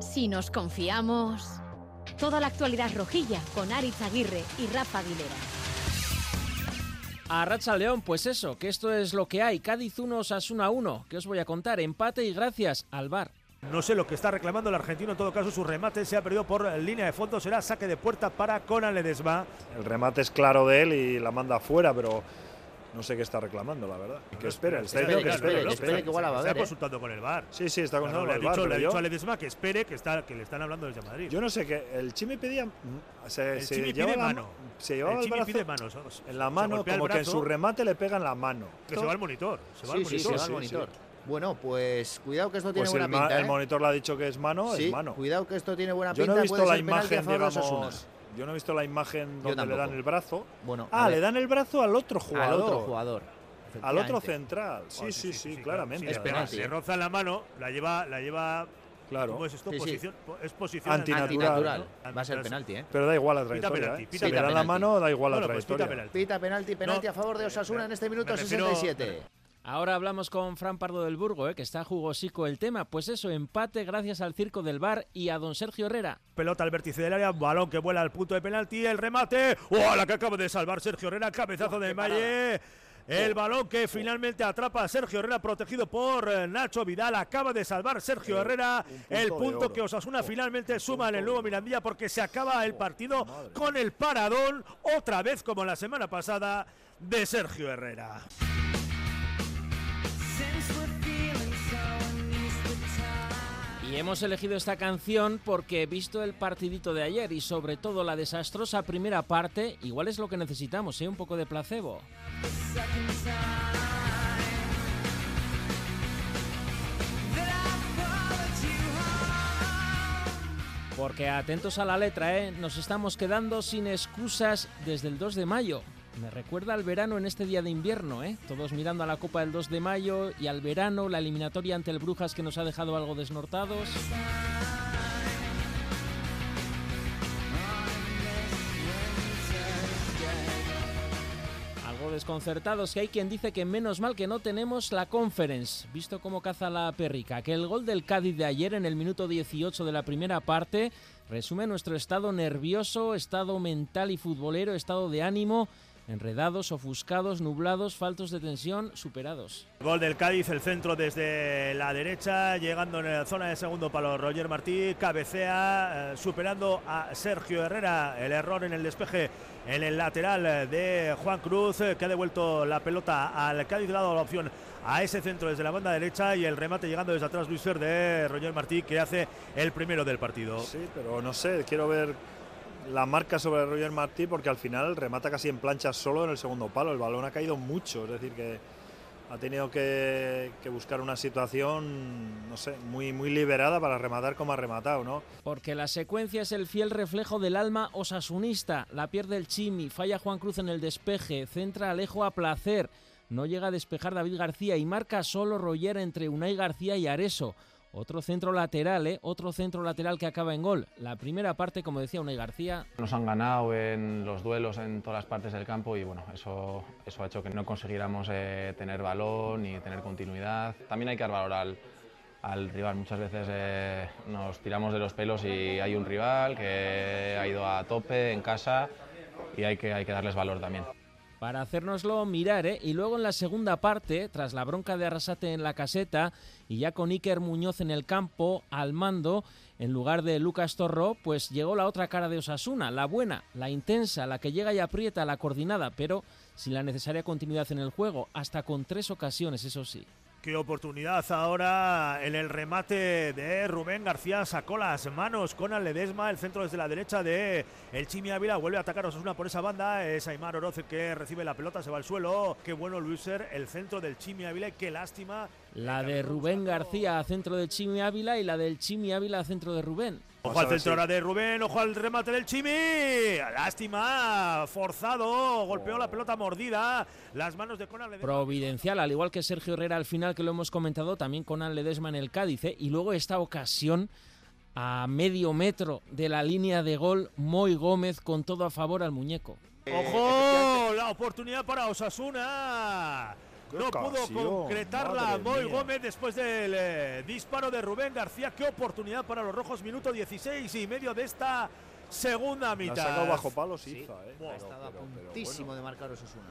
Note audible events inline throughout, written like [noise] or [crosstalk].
Si nos confiamos. Toda la actualidad rojilla con Aritz Aguirre y Rafa Aguilera. A Racha León, pues eso, que esto es lo que hay. Cádiz 1, Asuna 1. que os voy a contar? Empate y gracias al bar. No sé lo que está reclamando el argentino, en todo caso su remate se ha perdido por línea de fondo, será saque de puerta para Conan Ledesma. El remate es claro de él y la manda afuera, pero no sé qué está reclamando, la verdad. ¿Qué espera? Está diciendo que espere, que espere, que igual va a ver. Está consultando con el bar. Sí, sí, está consultando con el bar. Le ha dicho a Ledesma que espere, que, está, que le están hablando desde Madrid. Yo no sé qué. El Chimi pedía. Se, el se Chimi pide mano. Se llevaba el, el pide manos. En la mano, como que en su remate le pega en la mano. Que se va al monitor. Se va al monitor. Sí, se va al monitor. Bueno, pues cuidado que esto tiene pues buena el pinta. ¿eh? El monitor le ha dicho que es mano, es mano. Cuidado que esto tiene buena Yo pinta. no he visto la imagen, digamos. Yo no he visto la imagen donde le dan el brazo. Bueno, ah, le dan el brazo al otro jugador. Al otro jugador. Al otro central. Sí, Oh, sí, sí, claramente. Es penalti. Le roza la mano, la lleva, la lleva Claro. ¿Cómo es esto? Sí, sí. Posición, es posición Antinatural. ¿no? Va a ser penalti, ¿eh? Pero da igual la Pita trayectoria. penalti, ¿eh? pita si le dan la penalti. mano, da igual Bueno, la pues pita trayectoria. penalti. Pita penalti, penalti No, a favor de Osasuna me- en este minuto me refiero- 67. Ahora hablamos con Fran Pardo del Burgo, ¿eh? que está jugosico el tema. Pues eso, empate gracias al circo del bar y a don Sergio Herrera. Pelota al vértice del área, balón que vuela al punto de penalti, el remate. ¡Oh, la que acaba de salvar Sergio Herrera! Cabezazo de Malle. El balón que finalmente atrapa a Sergio Herrera, protegido por eh, Nacho Vidal. Acaba de salvar Sergio Herrera. El punto que Osasuna finalmente suma en el nuevo Mirandía porque se acaba el partido con el paradón, otra vez como la semana pasada, de Sergio Herrera. Y hemos elegido esta canción porque visto el partidito de ayer y sobre todo la desastrosa primera parte, igual es lo que necesitamos, ¿eh? Un poco de placebo. Porque atentos a la letra, ¿eh? Nos estamos quedando sin excusas desde el 2 de mayo. Me recuerda al verano en este día de invierno, ¿eh? Todos mirando a la Copa del 2 de mayo y al verano, la eliminatoria ante el Brujas que nos ha dejado algo desnortados. Algo desconcertados, que hay quien dice que menos mal que no tenemos la conference, visto cómo caza la perrica, que el gol del Cádiz de ayer en el minuto 18 de la primera parte resume nuestro estado nervioso, estado mental y futbolero, estado de ánimo, enredados, ofuscados, nublados, faltos de tensión, superados. Gol del Cádiz, el centro desde la derecha, llegando en la zona de segundo palo. Roger Martí cabecea, eh, superando a Sergio Herrera. El error en el despeje en el lateral de Juan Cruz, eh, que ha devuelto la pelota al Cádiz, dado la opción a ese centro desde la banda derecha y el remate llegando desde atrás Luis Fer de Roger Martí, que hace el primero del partido. Sí, pero no sé, quiero ver la marca sobre Roger Martí porque al final remata casi en plancha solo en el segundo palo. El balón ha caído mucho, es decir, que ha tenido que, que buscar una situación, no sé, muy, muy liberada para rematar como ha rematado, ¿no? Porque la secuencia es el fiel reflejo del alma osasunista. La pierde el Chimi, falla Juan Cruz en el despeje, centra Alejo a placer. No llega a despejar David García y marca solo Roger entre Unai García y Areso. Otro centro lateral, ¿eh? Otro centro lateral que acaba en gol. La primera parte, como decía Unai García, Nos han ganado en los duelos en todas las partes del campo y bueno, eso, eso ha hecho que no consiguiéramos eh, tener balón ni tener continuidad. También hay que dar valor al, al rival. Muchas veces eh, nos tiramos de los pelos y hay un rival que ha ido a tope en casa y hay que, hay que darles valor también. Para hacérnoslo mirar, ¿eh? Y luego en la segunda parte, tras la bronca de Arrasate en la caseta y ya con Iker Muñoz en el campo, al mando, en lugar de Lucas Torro, pues llegó la otra cara de Osasuna, la buena, la intensa, la que llega y aprieta, la coordinada, pero sin la necesaria continuidad en el juego, hasta con tres ocasiones, eso sí. Qué oportunidad ahora en el remate de Rubén García. Sacó las manos con Ledesma. El centro desde la derecha de el Chimi Ávila. Vuelve a atacar Osasuna por esa banda. Es Aymar Oroz el que recibe la pelota. Se va al suelo. Qué bueno Luiser. El centro del Chimi Ávila. Qué lástima. La de Rubén García a centro de Chimi Ávila y la del Chimi Ávila a centro de Rubén. Ojo al centro ahora de Rubén, ojo al remate del Chimi. Lástima, forzado, golpeó la pelota mordida. Las manos de Conan Ledesma. Providencial, al igual que Sergio Herrera al final, que lo hemos comentado, también con Ledesma en el Cádiz. ¿eh? Y luego esta ocasión, a medio metro de la línea de gol, Moy Gómez con todo a favor al muñeco. Ojo, la oportunidad para Osasuna. No pudo concretarla Moy mía. Gómez después del eh, disparo de Rubén García. Qué oportunidad para los rojos, minuto 16 y medio de esta segunda La ha mitad. sacado bajo palos Sí, Iza, ¿eh? ha Pero- a pero- pero puntísimo bueno. de marcar Osasuna.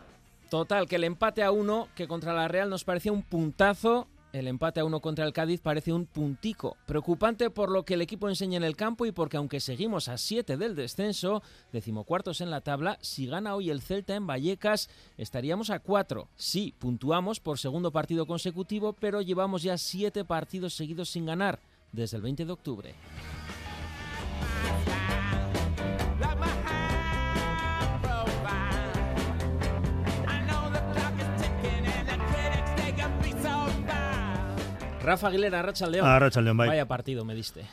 Total, que el empate a uno, que contra la Real nos parecía un puntazo, el empate a uno contra el Cádiz parece un puntico. Preocupante por lo que el equipo enseña en el campo y porque aunque seguimos a 7 del descenso, decimocuartos en la tabla, si gana hoy el Celta en Vallecas, estaríamos a 4. Sí, puntuamos por segundo partido consecutivo, pero llevamos ya 7 partidos seguidos sin ganar desde el 20 de octubre. Rafa Aguilera, Racha León. Ah, Racha León, vaya. Vaya partido me diste.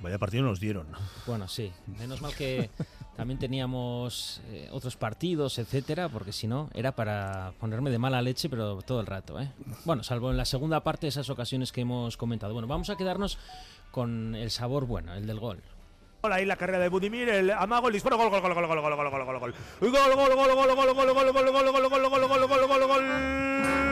Vaya partido nos dieron. Bueno, sí. Menos mal que también teníamos eh, otros partidos, etcétera, porque si no, era para ponerme de mala leche, pero todo el rato, ¿eh? Bueno, salvo en la segunda parte, esas ocasiones que hemos comentado. Bueno, vamos a quedarnos con el sabor bueno, el del gol. Ahí la carrera de Budimir, el amago, el disparo, gol, gol, gol, gol, gol, gol, gol, gol, gol, gol. Gol, gol, gol, gol, gol, gol, gol, gol, gol, gol, gol, gol, gol, gol, gol, gol, gol, gol.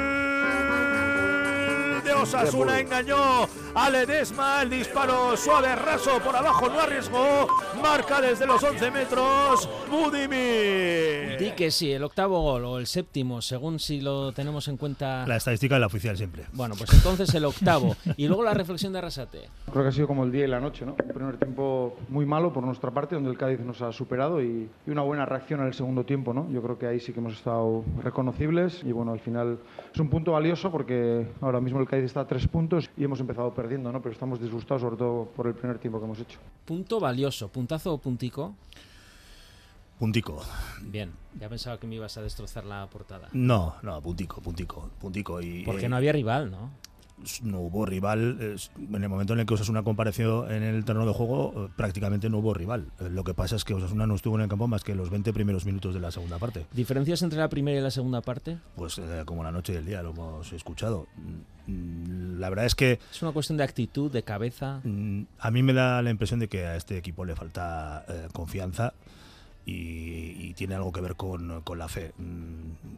De Osasuna engañó a Ledesma, el disparo suave, raso por abajo, no arriesgó, marca desde los 11 metros, Budimir. Di que sí, el octavo gol o el séptimo, según si lo tenemos en cuenta. La estadística es la oficial siempre. Bueno, pues entonces el octavo. Y luego la reflexión de Arrasate. Creo que ha sido como el día y la noche, ¿no? Un primer tiempo muy malo por nuestra parte, donde el Cádiz nos ha superado y, y una buena reacción en el segundo tiempo, ¿no? Yo creo que ahí sí que hemos estado reconocibles y bueno, al final es un punto valioso porque ahora mismo el Cádiz está a tres puntos y hemos empezado perdiendo, ¿no? Pero estamos disgustados sobre todo por el primer tiempo que hemos hecho. Punto valioso, puntazo o puntico. Puntico. Bien, ya pensaba que me ibas a destrozar la portada. No, no, puntico, puntico, puntico. Y, Porque eh, no había rival, ¿no? No hubo rival. En el momento en el que Osasuna compareció en el terreno de juego, eh, prácticamente no hubo rival. Eh, Lo que pasa es que Osasuna no estuvo en el campo más que los 20 primeros minutos de la segunda parte. ¿Diferencias entre la primera y la segunda parte? Pues eh, como la noche y el día, lo hemos escuchado. Mm, La verdad es que Es una cuestión de actitud, de cabeza. mm, a mí me da la impresión de que a este equipo le falta eh, confianza. Y, tiene algo que ver con, con la fe. Mm,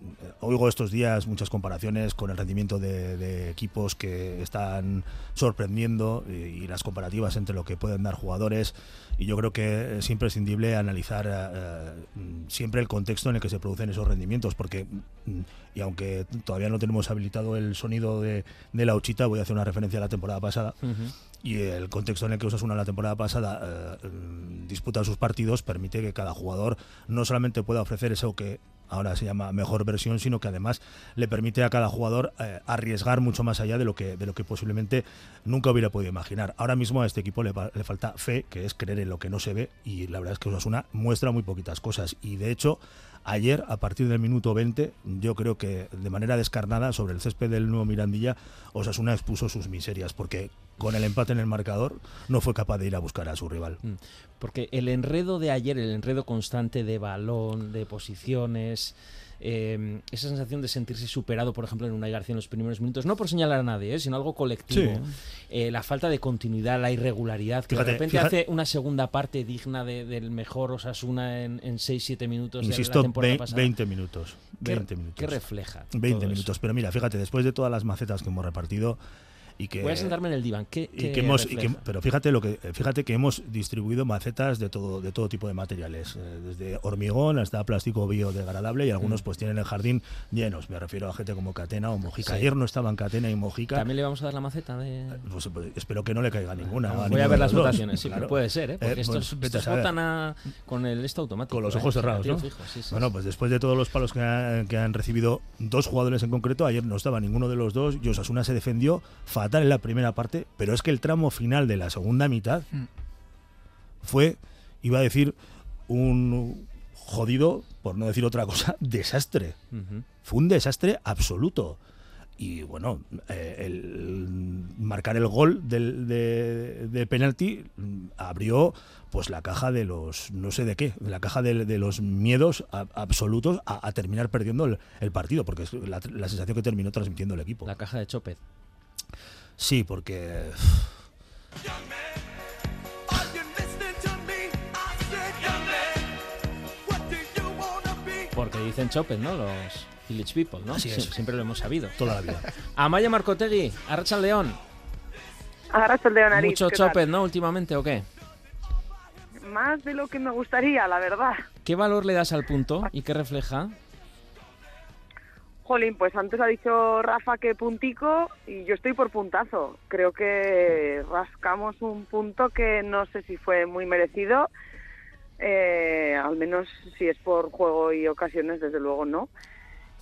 Oigo estos días muchas comparaciones con el rendimiento de, equipos que están sorprendiendo y, las comparativas entre lo que pueden dar jugadores. Y yo creo que es imprescindible analizar eh, mm, siempre el contexto en el que se producen esos rendimientos, porque, mm, y aunque todavía no tenemos habilitado el sonido de, de la Uchita, voy a hacer una referencia a la temporada pasada. Y el contexto en el que Osasuna la temporada pasada eh, mm, disputa sus partidos permite que cada jugador no solamente pueda ofrecer eso que ahora se llama mejor versión, sino que además le permite a cada jugador eh, arriesgar mucho más allá de lo que de lo que posiblemente nunca hubiera podido imaginar. Ahora mismo a este equipo le, fa- le falta fe, que es creer en lo que no se ve y la verdad es que Osasuna muestra muy poquitas cosas y de hecho Ayer, a partir del minuto 20, yo creo que de manera descarnada sobre el césped del nuevo Mirandilla, Osasuna expuso sus miserias, porque con el empate en el marcador no fue capaz de ir a buscar a su rival. Mm. Porque el enredo de ayer, el enredo constante de balón, de posiciones, eh, esa sensación de sentirse superado, por ejemplo, en Unai García en los primeros minutos, no por señalar a nadie, eh, sino algo colectivo. Sí. Eh, la falta de continuidad, la irregularidad, que Fíjate, de repente fíjate- hace una segunda parte digna de- del mejor Osasuna en, en 6-7 minutos de la Insisto, temporada vei- pasada. 20 minutos. ¿Qué- 20 minutos. ¿Qué refleja? 20 todo minutos. eso? Pero mira, fíjate, después de todas las macetas que hemos repartido y que... Voy a sentarme en el diván. ¿Qué, y qué que hemos y que- refleja? pero fíjate lo que fíjate que hemos distribuido macetas de todo de todo tipo de materiales eh, desde hormigón hasta plástico biodegradable y algunos Mm. pues tienen el jardín llenos me refiero a gente como Catena o Mojica Sí. ayer no estaban Catena y Mojica ¿También le vamos a dar la maceta de...? Pues, pues, espero que no le caiga ninguna Voy a ver las votaciones, sí, [laughs] claro. pero puede ser, ¿eh? Porque Eh, estos, pues, a estos saber. votan a- con el esto automático. con los ¿eh? ojos cerrados, ¿no? fijo, sí, sí, Bueno, pues después de todos los palos que, ha- que han recibido dos jugadores en concreto, ayer no estaba ninguno de los dos y Osasuna se defendió fatal en la primera parte, pero es que el tramo final de la segunda mitad Mm. fue, iba a decir, un jodido, por no decir otra cosa, [laughs] desastre. Fue un desastre absoluto. Y bueno, eh, el marcar el gol del, de, de penalti mm, abrió pues la caja de los no sé de qué, la caja de, de los miedos a- absolutos a, a terminar perdiendo el, el partido, porque es la, la sensación que terminó transmitiendo el equipo. La caja de Chopez. Sí, porque Porque dicen Chopet, ¿no? Los Village People, ¿no? Así es. Sie- Siempre lo hemos sabido. Toda la vida. [laughs] Amaya Marcotegui, Arracha León. Abrazo el de Nariz. Mucho. Chopet, ¿no? Últimamente, ¿o qué? Más de lo que me gustaría, la verdad. ¿Qué valor le das al punto y qué refleja? Jolín, pues antes ha dicho Rafa que puntico y yo estoy por puntazo. Creo que rascamos un punto que no sé si fue muy merecido. Eh, al menos si es por juego y ocasiones, desde luego no.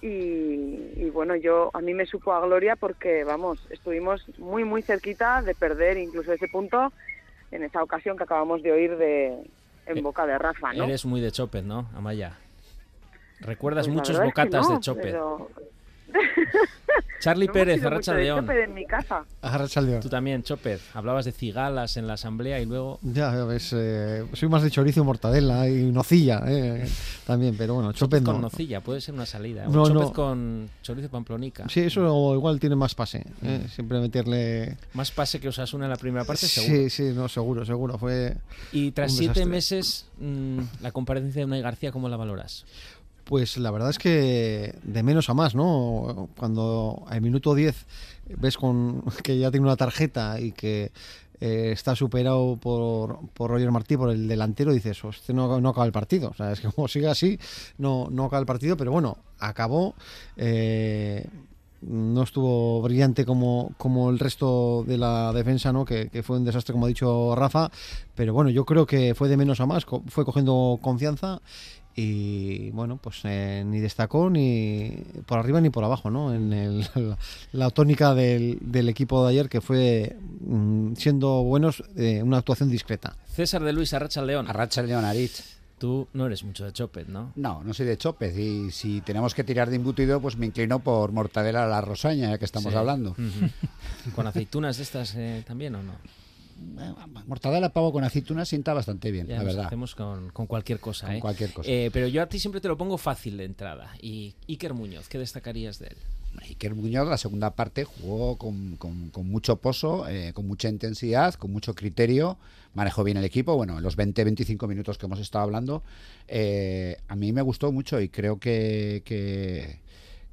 Y, y bueno, yo a mí me supo a gloria porque, vamos, estuvimos muy, muy cerquita de perder incluso ese punto en esa ocasión que acabamos de oír de en Eh, boca de Rafa, ¿no? Eres muy de Chopet, ¿no, Amaya? Recuerdas Pues muchos verdad es que bocatas no, [laughs] de Chopet. pero Charlie no Pérez, Arracha León. En mi casa. Tú también, Chopet. Hablabas de cigalas en la asamblea y luego... Ya, ya ves, eh, soy más de chorizo y mortadela y nocilla eh, también, pero bueno, con no. nocilla, puede ser una salida. No, un no. con chorizo pamplonica. Sí, eso igual tiene más pase. Mm. eh, Siempre meterle. Más pase que Osasuna en la primera parte, seguro. Sí, sí, no, seguro, seguro. Fue. Y tras siete meses, mm, la comparecencia de Unai García, ¿cómo la valoras? Pues la verdad es que de menos a más, ¿no? Cuando al minuto 10 ves con [laughs] que ya tiene una tarjeta y que eh, está superado por, por Roger Martí, por el delantero, dices, este no, no acaba el partido. O sea, es que como sigue así, no, no acaba el partido, pero bueno, acabó. eh, no estuvo brillante como, como el resto de la defensa, ¿no? Que, fue un desastre, como ha dicho Rafa. Pero bueno, yo creo que fue de menos a más, fue cogiendo confianza y bueno, pues eh, ni destacó ni por arriba ni por abajo, ¿no? En el- la, [laughs] la tónica del, del equipo de ayer que fue mm, siendo buenos, eh, una actuación discreta. César de Luis, Arracha León. Arracha León Aritz. Tú no eres mucho de Chopet, ¿no? No, no soy de Chopez y si tenemos que tirar de embutido, pues me inclino por mortadela a la rosaña, ya que estamos Sí. hablando. Ujú. ¿Con aceitunas de estas eh, también o no? Eh, Mortadela pavo con aceitunas sienta bastante bien, Ya la verdad. hacemos con, con cualquier cosa, Con ¿eh? cualquier cosa. Eh, pero yo a ti siempre te lo pongo fácil de entrada. Y Iker Muñoz, ¿qué destacarías de él? Iker Muñoz, la segunda parte, jugó con, con- con mucho pozo, eh, con mucha intensidad, con mucho criterio, manejó bien el equipo. Bueno, en los 20-25 minutos que hemos estado hablando, eh, a mí me gustó mucho y creo que, que,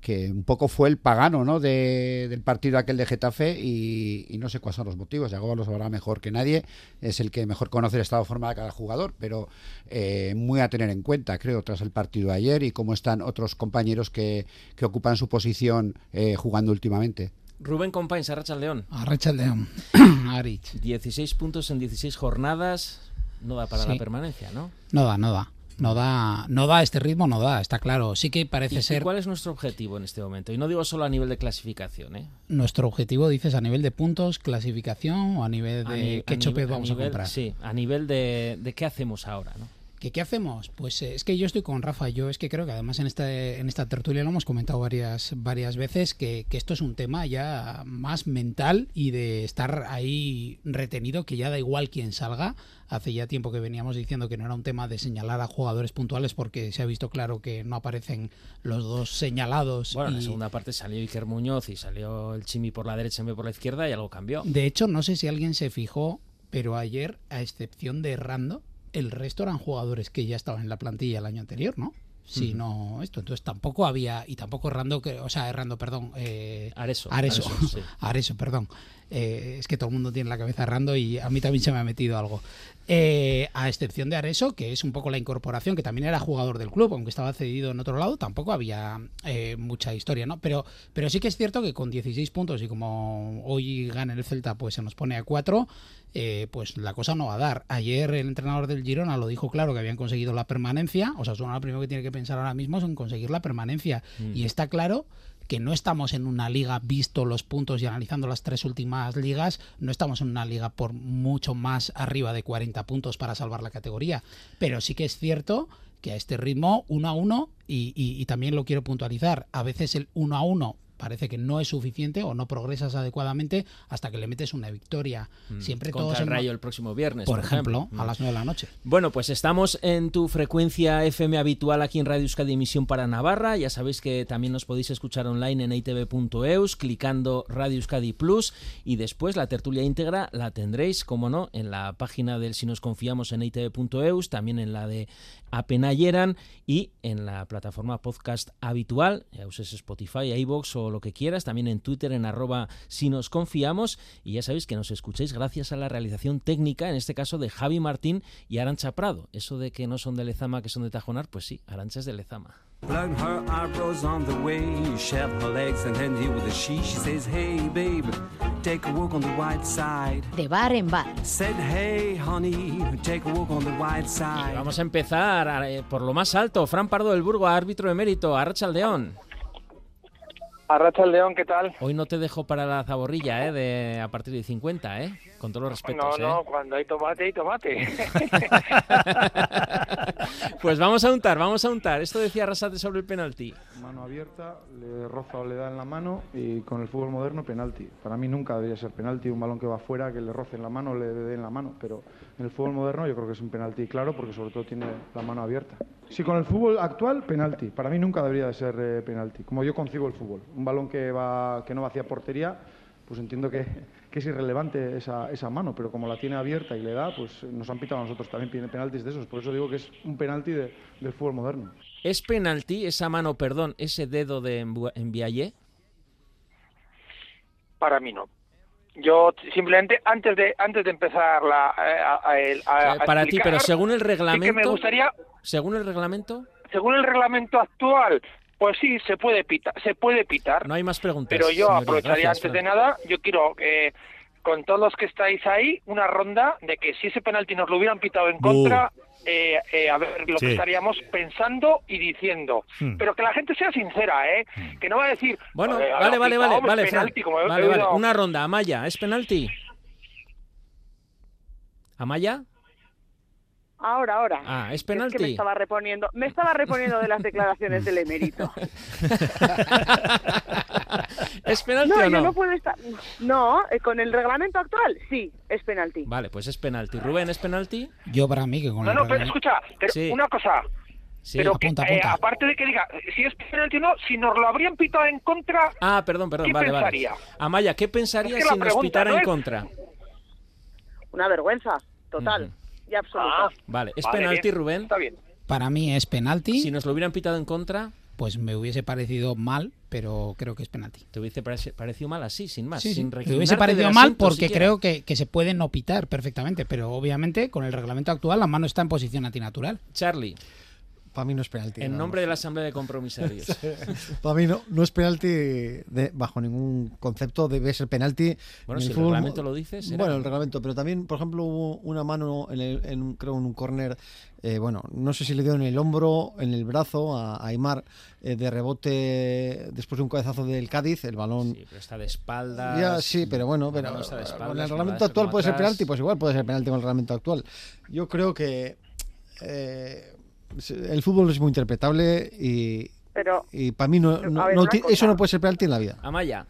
que un poco fue el pagano ¿no? de- del partido aquel de Getafe y, y no sé cuáles son los motivos. Yagoba lo sabrá mejor que nadie, es el que mejor conoce el estado de forma de cada jugador, pero eh, muy a tener en cuenta, creo, tras el partido de ayer y cómo están otros compañeros que, que ocupan su posición eh, jugando últimamente. Rubén Compains, Arracha León. Arrachaldeón. [coughs] Aritz. 16 puntos en 16 jornadas. No da para Sí. la permanencia, ¿no? No da, no da. No da, no da este ritmo, no da, está claro. Sí que ¿Y, parece y ser cuál es nuestro objetivo en este momento? Y no digo solo a nivel de clasificación, ¿eh? nuestro objetivo, dices, a nivel de puntos, clasificación o a nivel A de ni- qué a chopes nivel- vamos a, nivel- comprar. Sí, a nivel de, de qué hacemos ahora, ¿no? ¿Que ¿Qué hacemos? Pues eh, es que yo estoy con Rafa. Yo es que creo que además en esta, en esta tertulia lo hemos comentado varias, varias veces que, que esto es un tema ya más mental y de estar ahí retenido, que ya da igual quién salga. Hace ya tiempo que veníamos diciendo que no era un tema de señalar a jugadores puntuales porque se ha visto claro que no aparecen los dos señalados. Bueno, en la y- segunda parte salió Iker Muñoz y salió el Chimi por la derecha vez de por la izquierda y algo cambió. De hecho, no sé si alguien se fijó, pero ayer, a excepción de Rando, el resto eran jugadores que ya estaban en la plantilla el año anterior, ¿no? Si Ujú. no esto, entonces tampoco había y tampoco Rando, que, o sea, Rando, perdón, eh, Areso. Areso, Areso, sí. [laughs] Areso, perdón. Eh, es que todo el mundo tiene la cabeza Rando y a mí también se me ha metido algo. Eh, a excepción de Areso, que es un poco la incorporación, que también era jugador del club, aunque estaba cedido en otro lado, tampoco había eh, mucha historia, ¿no? Pero, pero sí que es cierto que con 16 puntos y como hoy gana el Celta, pues se nos pone a 4, eh, pues la cosa no va a dar. Ayer el entrenador del Girona lo dijo claro que habían conseguido la permanencia, o sea, son lo primero que tiene que pensar ahora mismo es en conseguir la permanencia. Mm. Y está claro que no estamos en una liga, visto los puntos y analizando las tres últimas ligas, no estamos en una liga por mucho más arriba de 40 puntos para salvar la categoría. Pero sí que es cierto que a este ritmo, uno a uno, y, también lo quiero puntualizar, a veces el uno a uno parece que no es suficiente o no progresas adecuadamente hasta que le metes una victoria. Mm, Siempre contra todos el Rayo el próximo viernes, por por ejemplo, ejemplo. a Mm. las 9 de la noche. Bueno, pues estamos en tu frecuencia FM habitual aquí en Radio Euskadi Emisión para Navarra. Ya sabéis que también nos podéis escuchar online en itv.eus clicando Radio Euskadi Plus y después la tertulia íntegra la tendréis, como no, en la página del Si nos confiamos en itv.eus, también en la de Apenayeran y en la plataforma podcast habitual, ya uses Spotify, iVoox o lo que quieras, también en Twitter en arroba si nos confiamos y ya sabéis que nos escucháis gracias a la realización técnica, en este caso de Javi Martín y Arancha Prado. Eso de que no son de Lezama, que son de Tajonar, pues sí, Arancha es de Lezama. Blown her eyebrows on the way, her legs and ended with a she. She says, Hey, babe, take a walk on the white side. De bar en bar. Said, Hey, honey, take a walk on the white Y side. vamos a empezar eh, por lo más alto. Fran Pardo del Burgo, árbitro emérito, Arracha León. Arracha el León, ¿qué tal? Hoy no te dejo para la zaborrilla, ¿eh? De, a partir de 50, ¿eh? Con todos los No, respetos, ¿eh? no, cuando hay tomate, hay tomate. [laughs] Pues vamos a untar, vamos a untar. Esto decía Arrasate sobre el penalti. Mano abierta, le roza o le da en la mano y con el fútbol moderno penalti. Para mí nunca debería ser penalti un balón que va fuera, que le roce en la mano o le dé en la mano, pero en el fútbol moderno yo creo que es un penalti claro porque sobre todo tiene la mano abierta. Sí, con el fútbol actual, penalti. Para mí nunca debería de ser eh, penalti, como yo concibo el fútbol. Un balón que, va, que no va hacia portería, pues entiendo que, [laughs] que es irrelevante esa, esa mano, pero como la tiene abierta y le da, pues nos han pitado a nosotros también pen- penaltis de esos. Por eso digo que es un penalti de- del fútbol moderno. ¿Es penalti esa mano, perdón, ese dedo de Mbiaye? Para mí no. Yo simplemente antes de antes de empezar la eh, a- a para ti, pero según el sí reglamento... que me gustaría, Según el reglamento, según el reglamento actual, pues sí se puede pitar, se puede pitar. no hay más preguntas. pero yo aprovecharía Gracias, antes de nada, yo quiero eh, con todos los que estáis ahí una ronda de que si ese penalti nos lo hubieran pitado en Bu. contra, eh, eh, a ver lo Sí. que estaríamos pensando y diciendo. Hmm. Pero que la gente sea sincera, ¿eh? Que no va a decir. Bueno, vale, vale, pitado, vale, vale, penalti, como Vale, oído- Una ronda, Amaya, ¿es penalti? ¿Amaya? Ahora, ahora. Ah, ¿es Es que me penalti? estaba reponiendo, me estaba reponiendo de las declaraciones del emérito. [laughs] ¿Es penalti No, o yo no? no puedo estar. No, eh, con el reglamento actual, sí, es penalti. Vale, pues es penalti. Rubén, ¿es penalti? Yo para mí que con No, el no, pero escucha, pero Sí. una cosa. Sí. pero que, Apunta, eh, aparte de que diga si es penalti o no, si nos lo habrían pitado en contra, Ah, perdón, perdón, ¿Qué vale, pensaría? vale. Amaya, ¿qué pensarías Es que si nos pitara no en es- contra? Una vergüenza, total y absoluta. Ah, Vale, ¿es vale, penalti, bien, Rubén? Está bien. Para mí es penalti, Si nos lo hubieran pitado en contra, pues me hubiese parecido mal, pero creo que es penalti. te hubiese parecido mal así, sin más. Sí, sí. sin Me reclinarte hubiese parecido mal porque siquiera. creo que, que se puede no pitar perfectamente, pero obviamente con el reglamento actual la mano está en posición antinatural. Charlie, Para mí no es penalti. en vamos. nombre de la Asamblea de Compromisarios. [laughs] Para mí no, no es penalti de- bajo ningún concepto, debe ser penalti. Bueno, en si el reglamento lo dice, será. Bueno, el reglamento, pero también, por ejemplo, hubo una mano, en, el- en creo, en un córner, eh, bueno, no sé si le dio en el hombro, en el brazo a, a Aymar, eh, de rebote después de un cabezazo del Cádiz, el balón... Sí, pero está de espaldas. Ya, sí, pero bueno, pero está de con espaldas, el con reglamento la- actual puede ser penalti, pues igual puede ser penalti con el reglamento actual. Yo creo que eh, el fútbol es muy interpretable y, Pero, y para mí no, ver, eso no puede ser penalti en la vida. Amaya,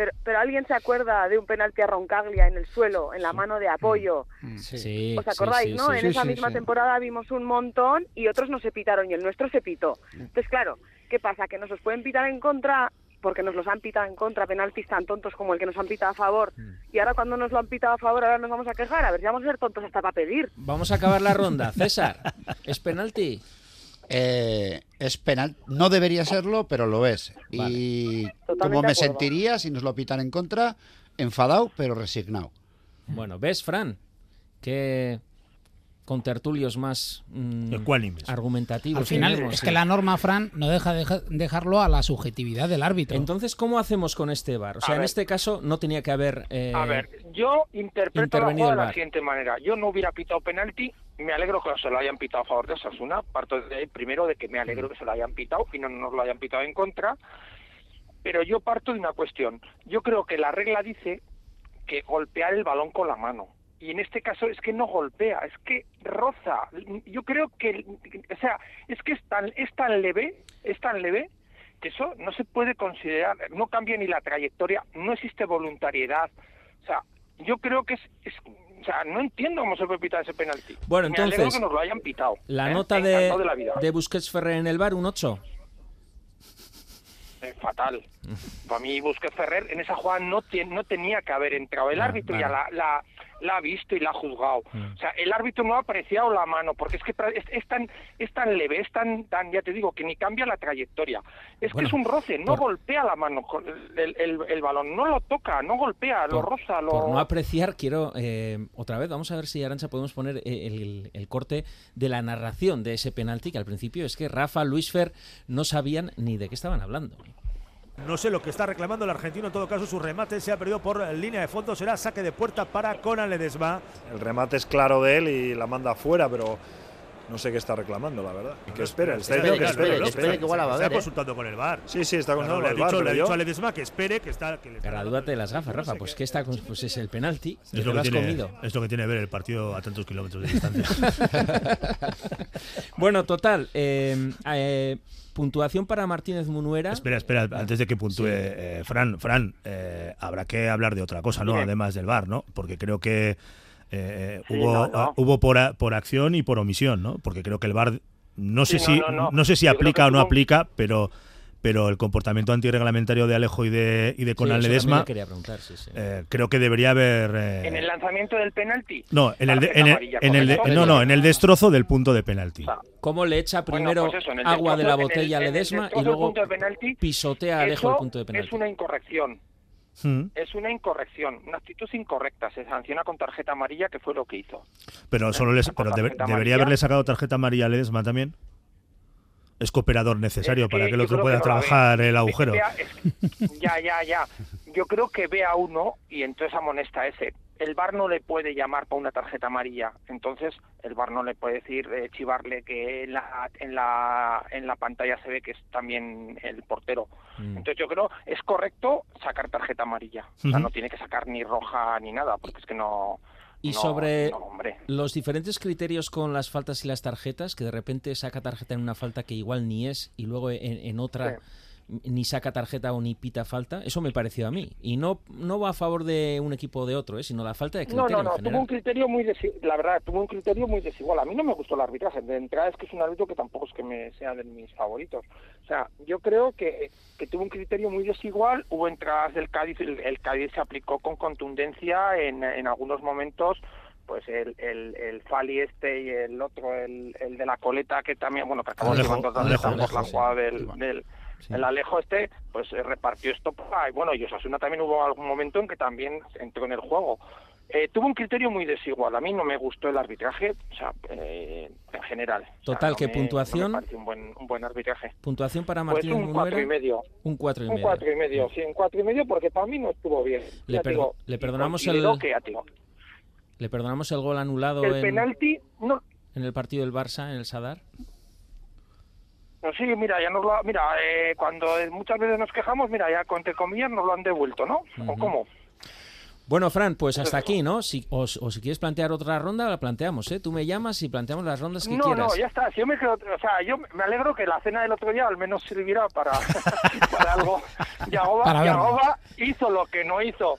pero, pero alguien se acuerda de un penalti a Roncaglia en el suelo, en la mano de apoyo. sí. ¿Os acordáis, sí, no? sí, en esa sí, misma sí. temporada vimos un montón y otros no se pitaron y el nuestro se pitó. Entonces, claro, ¿qué pasa? Que nos los pueden pitar en contra porque nos los han pitado en contra penaltis tan tontos como el que nos han pitado a favor. Y ahora cuando nos lo han pitado a favor, ahora nos vamos a quejar. A ver si vamos a ser tontos hasta para pedir. Vamos a acabar la ronda. [laughs] César, ¿es penalti? Eh, es penal, no debería serlo, pero lo es. Y Totalmente como me sentiría si nos lo pitan en contra, enfadado, pero resignado. Bueno, ¿ves, Fran? Que con tertulios más mm, Ecuánimes. argumentativos. Al final es sí. que la norma, Fran, no deja de dejarlo a la subjetividad del árbitro. Entonces, ¿cómo hacemos con este bar? O sea, A en ver. este caso no tenía que haber... eh, A ver, yo interpreto la jugada de la siguiente manera. Yo no hubiera pitado penalti, me alegro que se lo hayan pitado a favor de Osasuna. Parto de ahí primero de que me alegro que se lo hayan pitado y no nos lo hayan pitado en contra. Pero yo parto de una cuestión. Yo creo que la regla dice que golpear el balón con la mano. Y en este caso es que no golpea, es que roza. Yo creo que, o sea, es que es tan, es tan leve, es tan leve que eso no se puede considerar, no cambia ni la trayectoria, no existe voluntariedad. O sea, yo creo que es, es- o sea, no entiendo cómo se puede pitar ese penalti. Bueno, Me entonces, que nos lo hayan pitado. La ¿eh? nota de, de la vida. de Busquets Ferrer en el bar, un 8. Eh, fatal. [laughs] Para mí Busquets Ferrer en esa jugada no, tiene, no tenía que haber entrado. El Ah, árbitro ya la, la, la ha visto y la ha juzgado. Mm. O sea, el árbitro no ha apreciado la mano porque es que es, es tan, es tan leve, es tan, tan, ya te digo, que ni cambia la trayectoria. Es Bueno, que es un roce, no por- golpea la mano con el, el- el balón, no lo toca, no golpea, lo roza, lo... Por no apreciar, quiero eh, otra vez, vamos a ver si Arancha podemos poner eh, el, el corte de la narración de ese penalti, que al principio es que Rafa, Luis Fer no sabían ni de qué estaban hablando. No sé lo que está reclamando el argentino. En todo caso, su remate se ha perdido por línea de fondo. Será saque de puerta para Conan Ledesma. El remate es claro de él y la manda afuera, pero no sé qué está reclamando, la verdad. Que espere, está diciendo que espere. que espere, que igual va a ver, Está ¿eh? consultando con el VAR. Sí, sí, está consultando con el VAR. le ha dicho a Ledesma que espere, que está. Que le está Gradúate de las gafas, Rafa, pues que está, con- pues es el penalti. y Es lo, que has tiene, comido. es lo que tiene ver el partido a tantos kilómetros de distancia. [laughs] Bueno, total, eh, eh, puntuación para Martínez Munuera. espera, espera, antes de que puntúe, eh, Fran, Fran, eh, habrá que hablar de otra cosa, ¿no? Además del VAR, ¿no? Porque creo que eh, Sí, hubo, no, no. ah, hubo por, a- por acción y por omisión, ¿no? Porque creo que el VAR, no sé Sí, no, si, no, no. sé si aplica o no aplica, pero pero el comportamiento antirreglamentario de Alejo y de, y de Sí, Conan también Ledesma le quería preguntar, sí, sí. eh, creo que debería haber eh, En el lanzamiento del penalti. no en el, de- en el- en el de- no no en el destrozo del punto de penalti ¿Cómo le echa Bueno, primero pues eso, agua de la botella a Ledesma y luego punto de penalti, pisotea a Alejo el punto de penalti? Es una incorrección. Mm. Es una incorrección, una actitud incorrecta. Se sanciona con tarjeta amarilla, que fue lo que hizo. Pero solo les, pero debería haberle sacado tarjeta amarilla a Ledesma también. Es cooperador necesario Es para que el otro pueda ve. trabajar el agujero. Vea, es- ya, ya, ya. Yo creo que ve a uno y entonces amonesta a ese. El VAR no le puede llamar para una tarjeta amarilla. Entonces el VAR no le puede decir, eh, chivarle que en la, en, la, en la pantalla se ve que es también el portero. Mm. Entonces yo creo es correcto sacar tarjeta amarilla. O sea, no tiene que sacar ni roja ni nada, porque es que no... Y no- sobre no, los diferentes criterios con las faltas y las tarjetas, que de repente saca tarjeta en una falta que igual ni es y luego en, en otra ni saca tarjeta o ni pita falta, eso me pareció a mí. Y no, no va a favor de un equipo o de otro, ¿eh? sino la falta de No, criterio no, no, en tuvo un criterio muy desi- la verdad, tuvo un criterio muy desigual. A mí no me gustó el arbitraje. De entrada es que es un árbitro que tampoco es que me sea de mis favoritos. O sea, yo creo que, que tuvo un criterio muy desigual. Hubo entradas del Cádiz, el, el Cádiz se aplicó con contundencia en, en algunos momentos. Pues el, el, el Fali este y el otro, el, el de la coleta, que también, bueno, que acabó Alejo, llevando Alejo, veces la jugada del, del, el Alejo este, pues eh, repartió esto. y bueno, y Osasuna también hubo algún momento en que también entró en el juego. Eh, tuvo un criterio muy desigual. A mí no me gustó el arbitraje, o sea, eh, en general. O sea, Total, no ¿qué me- puntuación? No me pareció un buen, un buen arbitraje. Puntuación para Pues Martínez un Munuera. cuatro y medio. Un cuatro y Un medio. cuatro y medio, sí, un cuatro y medio porque para mí no estuvo bien. Le digo, le perdonamos el- que, Le perdonamos el gol anulado el en, penalti, no, en el partido del Barça, en el Sadar. no, sí, mira, ya nos lo, mira, eh, cuando muchas veces nos quejamos, mira, ya con comillas nos lo han devuelto, ¿no? ¿O Ujú. cómo? Bueno, Fran, pues hasta aquí, ¿no? Si, o, o si quieres plantear otra ronda, la planteamos, ¿eh? Tú me llamas y planteamos las rondas que No, quieras. no, ya está. Si yo me quedo, o sea, yo me alegro que la cena del otro día al menos sirviera para, [laughs] para algo. [laughs] Yagoba. Yagoba hizo lo que no hizo.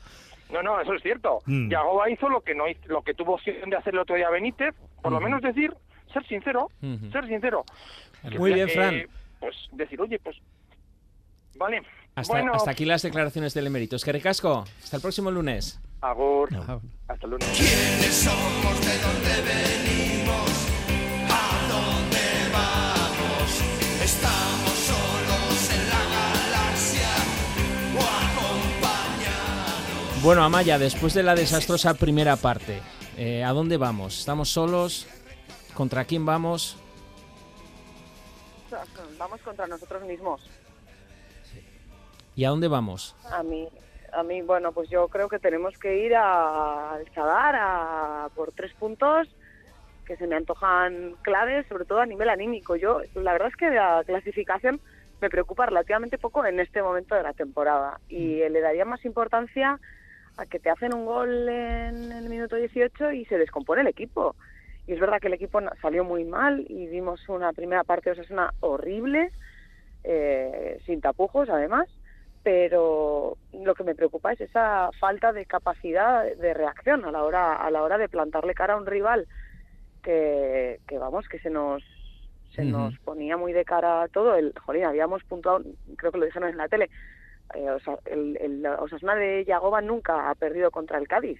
No, no, eso es cierto. Mm. Yagoba hizo lo que no hizo, lo que tuvo opción de hacer el otro día Benítez, por lo menos decir, ser sincero, ser sincero. Muy bien, Eh, Fran. Pues decir, oye, pues vale. Hasta, bueno, hasta aquí las declaraciones del emérito. Es que recasco. Hasta el próximo lunes. Agur. Hasta el lunes. ¿Quiénes somos? ¿De dónde venimos? Bueno, Amaya, después de la desastrosa primera parte, eh, ¿a dónde vamos? ¿Estamos solos? ¿Contra quién vamos? Vamos contra nosotros mismos. ¿Y a dónde vamos? A mí, a mí, bueno, pues yo creo que tenemos que ir a- al Sadar a por tres puntos que se me antojan claves, sobre todo a nivel anímico. Yo, la verdad es que la clasificación me preocupa relativamente poco en este momento de la temporada y le daría más importancia a que te hacen un gol en el minuto 18 y se descompone el equipo. Y es verdad que el equipo salió muy mal y vimos una primera parte de Osasuna horrible, eh, sin tapujos además, pero lo que me preocupa es esa falta de capacidad de reacción a la hora a la hora de plantarle cara a un rival que, que vamos que se nos se nos ponía muy de cara a todo el jolín habíamos puntuado creo que lo dijeron en la tele eh, o sea, el, el Osasuna de Yagoba nunca ha perdido contra el Cádiz.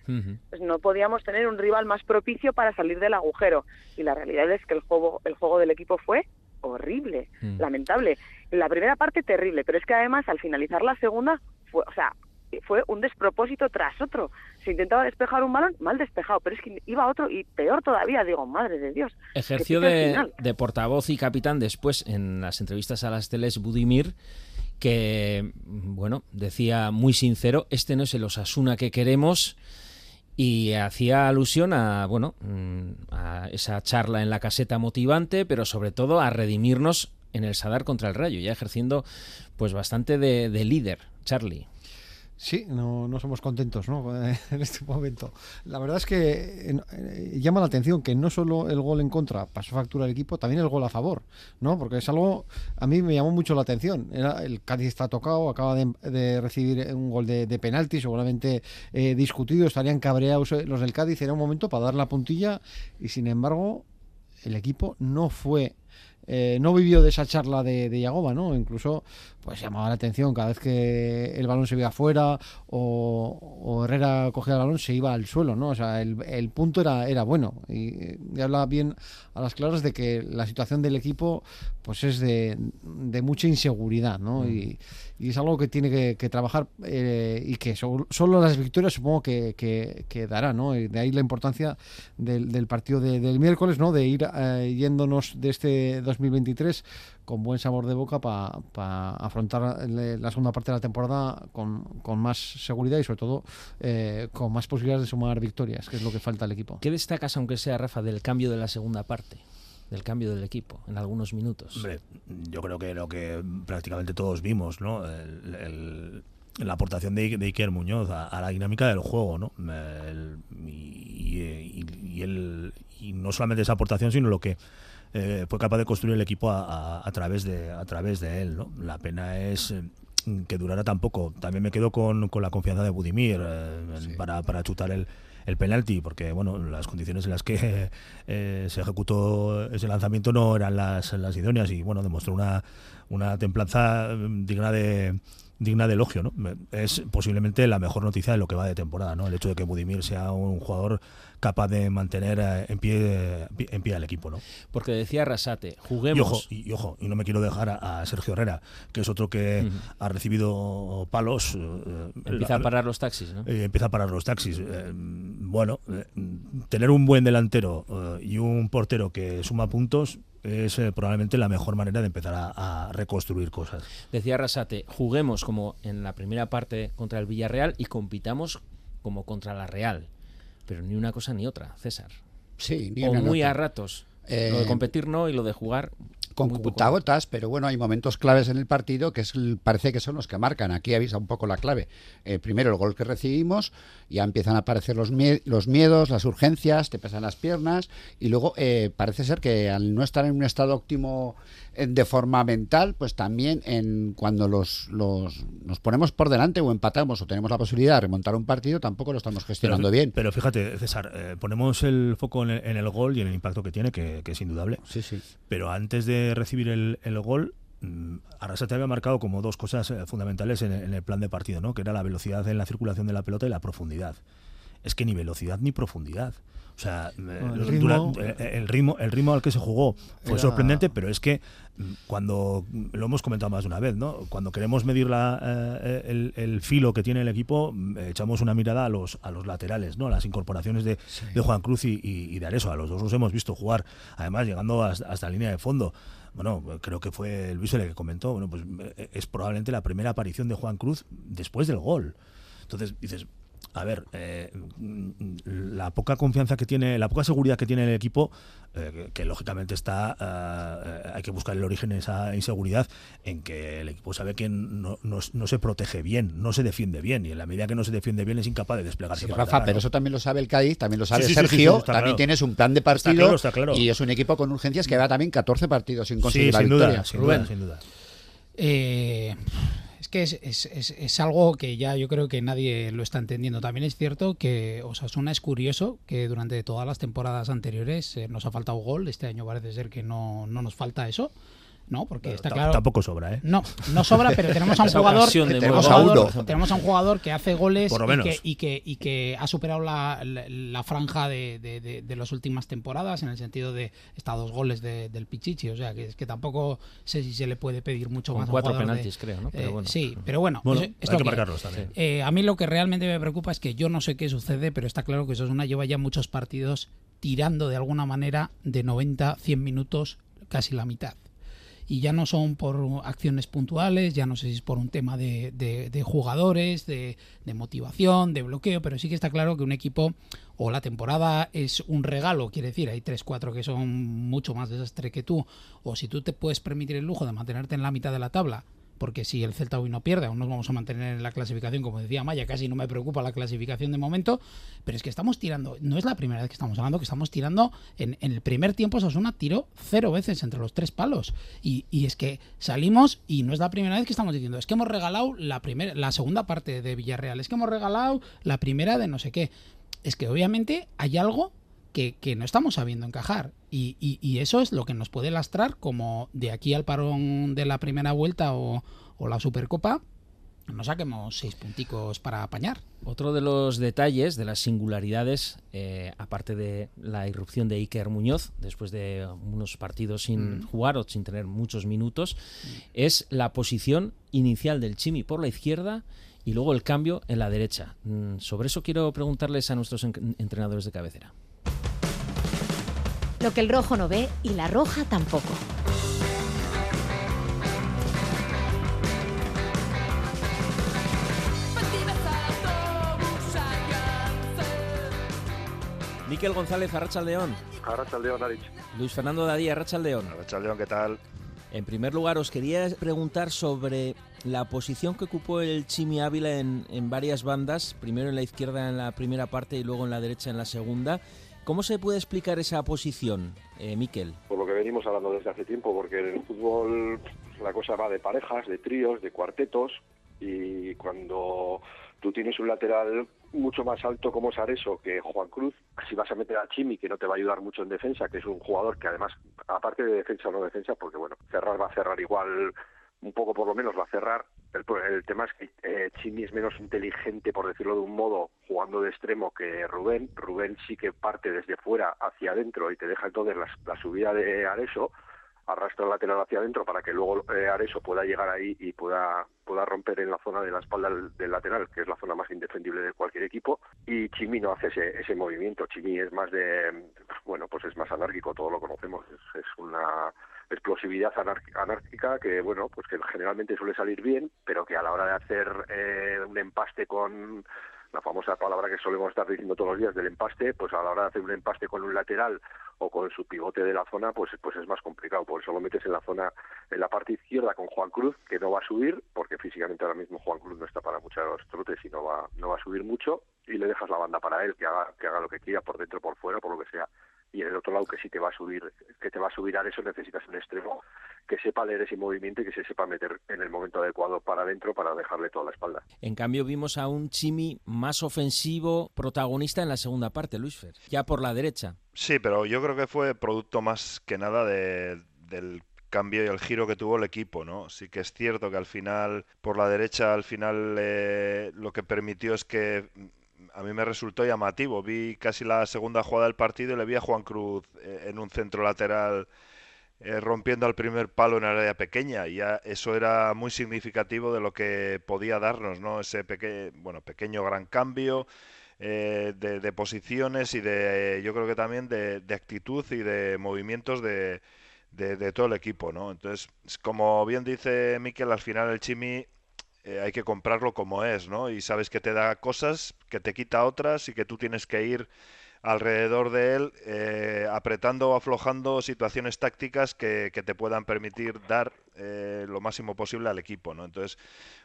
Pues no podíamos tener un rival más propicio para salir del agujero. Y la realidad es que el juego el juego del equipo fue horrible Mm. lamentable. La primera parte terrible. Pero es que además al finalizar la segunda fue o sea fue un despropósito tras otro. Se intentaba despejar un balón mal despejado. Pero es que iba otro y peor todavía. Digo madre de Dios. Ejerció de, de portavoz y capitán después en las entrevistas a las teles Budimir, que, bueno, decía muy sincero, este no es el Osasuna que queremos y hacía alusión a, bueno, mm, a esa charla en la caseta motivante, pero sobre todo a redimirnos en el Sadar contra el Rayo, ya ejerciendo pues bastante de, de líder, Charlie. Sí, no, no somos contentos ¿no? [laughs] en este momento. La verdad es que eh, llama la atención que no solo el gol en contra pasó factura al equipo, también el gol a favor, ¿no? Porque es algo, a mí me llamó mucho la atención. Era, el Cádiz está tocado, acaba de, recibir un gol de, de penalti, seguramente eh, discutido, estarían cabreados eh, los del Cádiz, era un momento para dar la puntilla y sin embargo el equipo no fue eh, no vivió de esa charla de, de Yagoba, ¿no? Incluso pues llamaba la atención cada vez que el balón se veía afuera o, o Herrera cogía el balón se iba al suelo, ¿no? O sea, el, el punto era, era bueno y, y habla bien a las claras de que la situación del equipo pues es de, de mucha inseguridad, ¿no? Y, y es algo que tiene que, que trabajar eh, y que so- solo las victorias supongo que, que, que dará, ¿no? Y de ahí la importancia del, del partido de- del miércoles, ¿no? De ir eh, yéndonos de este 2023 con buen sabor de boca para afrontar le- la segunda parte de la temporada con, con más seguridad y sobre todo eh, con más posibilidades de sumar victorias, que es lo que falta al equipo. ¿Qué destacas, aunque sea Rafa, del cambio de la segunda parte? Del cambio del equipo en algunos minutos. Hombre, yo creo que lo que prácticamente todos vimos, ¿no? El- el- la aportación de, de Iker Muñoz a, a la dinámica del juego, ¿no? El- y, y- y el- y no solamente esa aportación, sino lo que eh, fue capaz de construir el equipo a, a- a través de a través de él, ¿no? La pena es eh, que durara tan poco. También me quedo con, con la confianza de Budimir eh, para, para chutar el, el penalti, porque bueno, las condiciones en las que [laughs] eh, se ejecutó ese lanzamiento no eran las, las idóneas y bueno, demostró una, una templanza mm, digna de digna de elogio, ¿no? Es posiblemente la mejor noticia de lo que va de temporada, ¿no? El hecho de que Budimir sea un jugador capaz de mantener eh, en pie en pie al equipo, ¿no? Porque decía Rasate, Y juguemos. ojo, y, y ojo, y no me quiero dejar a, a Sergio Herrera, que es otro que ha recibido palos. eh, Empieza a parar los taxis, ¿no? eh, empieza a parar los taxis. Eh, bueno, eh, tener un buen delantero eh, y un portero que suma puntos es eh, probablemente la mejor manera de empezar a, a reconstruir cosas. Decía Rasate, juguemos como en la primera parte contra el Villarreal y compitamos como contra la Real. Pero ni una cosa ni otra, César. Sí, ni o muy otra. a ratos. Eh, lo de competir no y lo de jugar con muy poco. cutagotas, pero bueno, hay momentos claves en el partido que es, parece que son los que marcan. Aquí avisa un poco la clave. Eh, primero el gol que recibimos, ya empiezan a aparecer los, mie- los miedos, las urgencias, te pesan las piernas y luego eh, parece ser que al no estar en un estado óptimo de forma mental, pues también en cuando los, los nos ponemos por delante o empatamos o tenemos la posibilidad de remontar un partido, tampoco lo estamos gestionando pero, bien. Pero fíjate, César, eh, ponemos el foco en el, en el gol y en el impacto que tiene, que, que es indudable. Sí, sí. Pero antes de recibir el, el gol, mm, Arrasate había marcado como dos cosas eh, fundamentales en, el- en el plan de partido, ¿no? Que era la velocidad en la circulación de la pelota y la profundidad. Es que ni velocidad ni profundidad. O sea, eh, el ritmo- dura- eh, el ritmo, el ritmo al que se jugó fue Era- sorprendente, pero es que mm, cuando mm, lo hemos comentado más de una vez, ¿no? Cuando queremos medir la, eh, el, el filo que tiene el equipo, mm, echamos una mirada a los a los laterales, ¿no? A las incorporaciones de, de Juan Cruz y, y- y de Areso. A los dos los hemos visto jugar, además llegando hasta, hasta la línea de fondo. Bueno, creo que fue Luis el que comentó. Bueno, pues eh, es probablemente la primera aparición de Juan Cruz después del gol. Entonces dices, a ver, eh, mm, la poca confianza que tiene, la poca seguridad que tiene el equipo, eh, que, que lógicamente está, eh, hay que buscar el origen de esa inseguridad en que el equipo sabe que no, no- no se protege bien, no se defiende bien, y en la medida que no se defiende bien es incapaz de desplegarse. Sí, para Rafa, pero ¿no? eso también lo sabe el Cádiz, también lo sabe Sí, sí, sí, sí, Sergio, también claro. tienes un plan de Está partido claro, está claro. y es un equipo con urgencias que va también 14 partidos sin conseguir Sí, la sin duda, victoria. sin Rubén. duda, sin duda. Eh, que es, es- es- algo que ya yo creo que nadie lo está entendiendo. También es cierto que Osasuna es curioso que durante todas las temporadas anteriores eh, nos ha faltado gol. Este año parece ser que no, no nos falta eso. ¿No? Porque está claro. Tampoco sobra, ¿eh? No, no sobra, pero tenemos a un jugador, tenemos, a un jugador- tenemos a un que hace goles Por lo y, menos. que, y, que, y que ha superado la, la- la franja de, de- de- de las últimas temporadas en el sentido de está a dos goles de- del Pichichi, o sea que es que tampoco sé si se le puede pedir mucho Con más. a un cuatro jugador de- penaltis, creo, ¿no? Pero Eh, bueno. Sí, pero bueno, Bueno, es- es hay que marcarlos también. Eh, a mí lo que realmente me preocupa es que yo no sé qué sucede, pero está claro que Osasuna lleva ya muchos partidos tirando de alguna manera de 90, 100 minutos, casi la mitad y ya no son por acciones puntuales, ya no sé si es por un tema de, de- de jugadores, de, de motivación, de bloqueo, pero sí que está claro que un equipo o la temporada es un regalo, quiere decir, hay 3-4 que son mucho más desastre que tú, o si tú te puedes permitir el lujo de mantenerte en la mitad de la tabla, porque si el Celta hoy no pierde, aún nos vamos a mantener en la clasificación, como decía Maya, casi no me preocupa la clasificación de momento, pero es que estamos tirando, no es la primera vez que estamos hablando, que estamos tirando, en, el primer tiempo Sasuna tiró cero veces entre los tres palos, y, y es que salimos y no es la primera vez que estamos diciendo, es que hemos regalado la, primera, la segunda parte de Villarreal, es que hemos regalado la primera de no sé qué, es que obviamente hay algo que, que no estamos sabiendo encajar. Y, y- y eso es lo que nos puede lastrar como de aquí al parón de la primera vuelta o, o la Supercopa, no saquemos seis punticos para apañar. Otro de los detalles, de las singularidades, eh, aparte de la irrupción de Iker Muñoz, después de unos partidos sin Mm. jugar o sin tener muchos minutos, es la posición inicial del Chimi por la izquierda y luego el cambio en la derecha. Mm, Sobre eso quiero preguntarles a nuestros en- entrenadores de cabecera. Lo que el rojo no ve y la roja tampoco. Miquel González, Arrachaldeón. Arrachaldeón, Arich. Luis Fernando Dadí, Arrachaldeón. Arrachaldeón, ¿qué tal? En primer lugar, os quería preguntar sobre la posición que ocupó el Chimi Ávila en, en varias bandas, primero en la izquierda en la primera parte y luego en la derecha en la segunda. ¿Cómo se puede explicar esa posición, eh, Miquel? Por lo que venimos hablando desde hace tiempo, porque en el fútbol la cosa va de parejas, de tríos, de cuartetos, y cuando tú tienes un lateral mucho más alto como es Areso que Juan Cruz, si vas a meter a Chimi, que no te va a ayudar mucho en defensa, que es un jugador que además, aparte de defensa o no defensa, porque bueno, cerrar va a cerrar igual, un poco por lo menos va a cerrar. El, el tema es que eh, Chimi es menos inteligente, por decirlo de un modo, jugando de extremo que Rubén. Rubén sí que parte desde fuera hacia adentro y te deja entonces la, la subida de Areso, arrastra el lateral hacia adentro para que luego eh, Areso pueda llegar ahí y pueda, pueda romper en la zona de la espalda del, lateral, que es la zona más indefendible de cualquier equipo. Y Chimi no hace ese, ese movimiento. Chimi es más de, bueno, pues es más anárquico, todo lo conocemos. Es, es una explosividad anárquica que, bueno, pues que generalmente suele salir bien, pero que a la hora de hacer eh, un empaste con la famosa palabra que solemos estar diciendo todos los días del empaste, pues a la hora de hacer un empaste con un lateral o con su pivote de la zona, pues pues es más complicado, por eso lo metes en la zona, en la parte izquierda con Juan Cruz, que no va a subir, porque físicamente ahora mismo Juan Cruz no está para muchos trotes y no va, no va a subir mucho, y le dejas la banda para él, que haga, que haga lo que quiera, por dentro, por fuera, por lo que sea. Y en el otro lado que sí te va a subir, que te va a subir a eso, necesitas un extremo que sepa leer ese movimiento y que se sepa meter en el momento adecuado para adentro para dejarle toda la espalda. En cambio, vimos a un Chimi más ofensivo, protagonista en la segunda parte, Luis Fer, ya por la derecha. Sí, pero yo creo que fue producto más que nada de- del cambio y el giro que tuvo el equipo, ¿no? Sí que es cierto que al final, por la derecha, al final eh, lo que permitió es que a mí me resultó llamativo. Vi casi la segunda jugada del partido y le vi a Juan Cruz eh, en un centro lateral eh, rompiendo al primer palo en área pequeña. Y ya eso era muy significativo de lo que podía darnos, ¿no? Ese peque- bueno, pequeño gran cambio eh, de, de posiciones y de, yo creo que también de, de actitud y de movimientos de, de, todo el equipo, ¿no? Entonces, como bien dice Miquel, al final el Chimi eh, hay que comprarlo como es, ¿no? Y sabes que te da cosas, que te quita otras y que tú tienes que ir alrededor de él, eh, apretando o aflojando situaciones tácticas que, que te puedan permitir dar eh, lo máximo posible al equipo, ¿no? Entonces,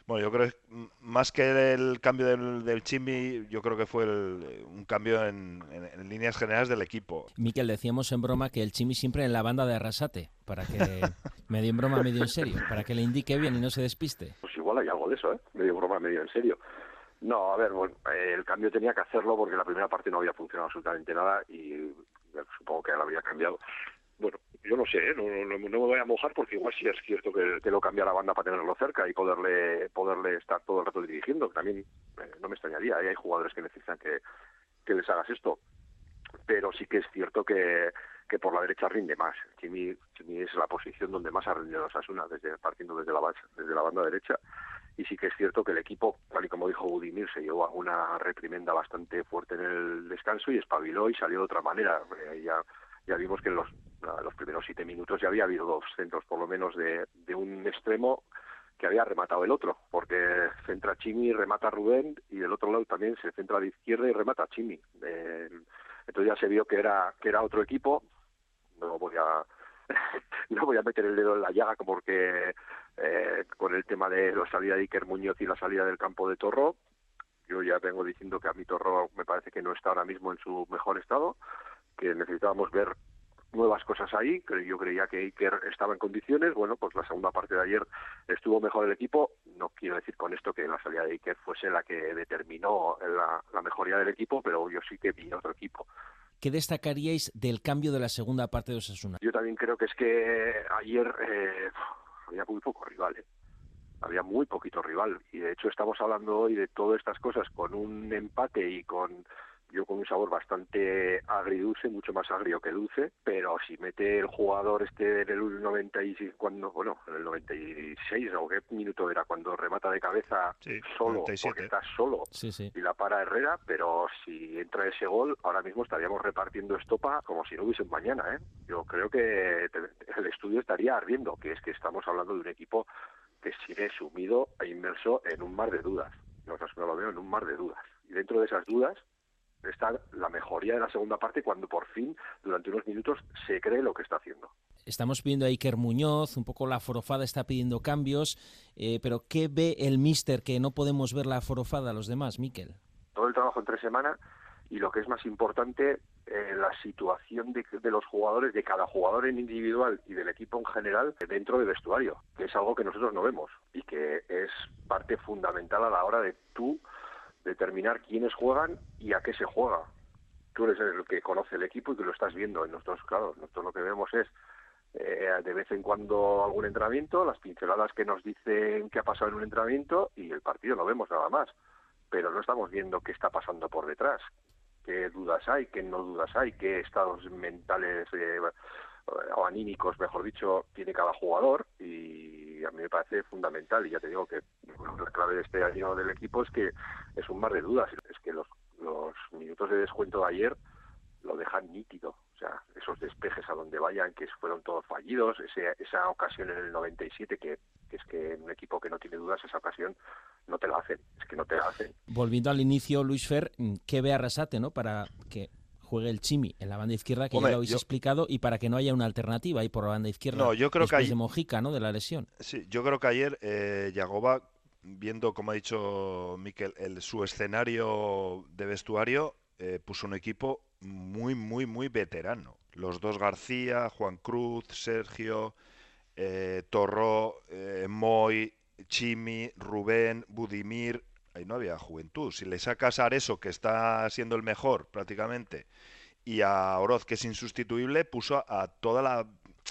bueno, yo creo que más que el cambio del, del Chimi, yo creo que fue el- un cambio en, en- en líneas generales del equipo. Miquel, decíamos en broma que el Chimi siempre en la banda de Arrasate, para que, [laughs] medio en broma, medio en serio, para que le indique bien y no se despiste. Pues igual hay algo de eso, ¿eh? Medio broma, medio en serio. No, a ver, bueno, el cambio tenía que hacerlo porque la primera parte no había funcionado absolutamente nada y eh, supongo que él había cambiado. Bueno, yo no sé, ¿eh? no, no, me voy a mojar porque igual sí es cierto que, que lo cambia la banda para tenerlo cerca y poderle poderle estar todo el rato dirigiendo. También eh, no me extrañaría, ¿eh? hay jugadores que necesitan que, que les hagas esto. Pero sí que es cierto que, que por la derecha rinde más. Chimi, Chimi es la posición donde más ha rendido Osasuna, desde, partiendo desde la, desde la banda derecha y sí que es cierto que el equipo, tal y como dijo Budimir, se llevó alguna reprimenda bastante fuerte en el descanso y espabiló y salió de otra manera. Eh, ya, ya vimos que en los, los primeros siete minutos ya había habido dos centros, por lo menos, de, de un extremo que había rematado el otro, porque centra Chimi, remata Rubén y del otro lado también se centra de izquierda y remata Chimi. Eh, entonces ya se vio que era que era otro equipo. No voy a [laughs] no voy a meter el dedo en la llaga porque eh, con el tema de la salida de Iker Muñoz y la salida del campo de Torro. Yo ya vengo diciendo que a mi Torro me parece que no está ahora mismo en su mejor estado, que necesitábamos ver nuevas cosas ahí, yo creía que Iker estaba en condiciones, bueno, pues la segunda parte de ayer estuvo mejor el equipo, no quiero decir con esto que la salida de Iker fuese la que determinó la mejoría del equipo, pero yo sí que vi otro equipo. ¿Qué destacaríais del cambio de la segunda parte de Osasuna? Yo también creo que es que ayer eh, había muy poco rival, ¿eh? había muy poquito rival y de hecho estamos hablando hoy de todas estas cosas con un empate y con yo con un sabor bastante agridulce, mucho más agrio que dulce, pero si mete el jugador este en el 96 cuando bueno, en el 96 o qué minuto era cuando remata de cabeza solo, 97. porque está solo Sí, sí. y la para Herrera, pero si entra ese gol, ahora mismo estaríamos repartiendo estopa como si no hubiese un mañana, ¿eh? Yo creo que te- el estudio estaría ardiendo, que es que estamos hablando de un equipo que sigue sumido e inmerso en un mar de dudas. No, no lo veo en un mar de dudas. Y dentro de esas dudas está la mejoría de la segunda parte cuando por fin, durante unos minutos, se cree lo que está haciendo. Estamos viendo a Iker Muñoz, un poco la forofada está pidiendo cambios, eh, pero ¿qué ve el míster que no podemos ver la forofada a los demás, Miquel? todo el trabajo en tres semanas y lo que es más importante, eh, la situación de, de los jugadores, de cada jugador en individual y del equipo en general dentro del vestuario, que es algo que nosotros no vemos y que es parte fundamental a la hora de tú determinar quiénes juegan y a qué se juega. Tú eres el que conoce el equipo y que lo estás viendo. En nosotros, claro, nosotros lo que vemos es eh, de vez en cuando algún entrenamiento, las pinceladas que nos dicen qué ha pasado en un entrenamiento y el partido no vemos nada más. Pero no estamos viendo qué está pasando por detrás, qué dudas hay, qué no dudas hay, qué estados mentales eh, o anímicos, mejor dicho, tiene cada jugador y a mí me parece fundamental y ya te digo que la clave de este año del equipo es que es un mar de dudas, es que los, los minutos de descuento de ayer lo dejan nítido, o sea, esos despejes a donde vayan que fueron todos fallidos, ese, esa ocasión en el 97 que, que es que un equipo que no tiene dudas esa ocasión no te la hacen, es que no te la hacen. Volviendo al inicio, Luis Fer, ¿qué ve Arrasate ¿no? para que juegue el Chimi en la banda izquierda, que Hombre, ya lo habéis yo- explicado, y para que no haya una alternativa ahí por la banda izquierda? No, yo creo que después hay- de Mojica, ¿no? De la lesión. Sí, yo creo que ayer eh, Yagoba, viendo, como ha dicho Miquel, el, su escenario de vestuario, eh, puso un equipo muy, muy, muy veterano. Los dos García, Juan Cruz, Sergio, eh, Torró, eh, Moy, Chimi, Rubén, Budimir. Ahí no había juventud. Si le sacas a Areso, que está siendo el mejor prácticamente, y a Oroz, que es insustituible, puso a toda la,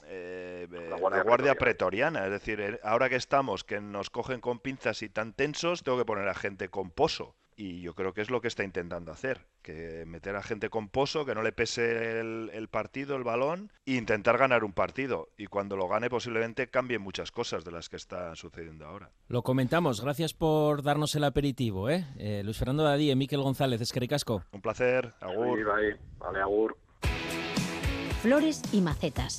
eh, eh, la Guardia guardia, Pretoriana. pretoriana. Es decir, eh, ahora que estamos, que nos cogen con pinzas y tan tensos, tengo que poner a gente con pozo. Y yo creo que es lo que está intentando hacer, que meter a gente con pozo, que no le pese el, el partido, el balón, e intentar ganar un partido. Y cuando lo gane posiblemente cambien muchas cosas de las que están sucediendo ahora. Lo comentamos. Gracias por darnos el aperitivo, ¿eh? Eh, Luis Fernando Dadí, Miquel González, Escaricasco. Un placer, agur. Sí, vale, vale, agur. Flores y macetas.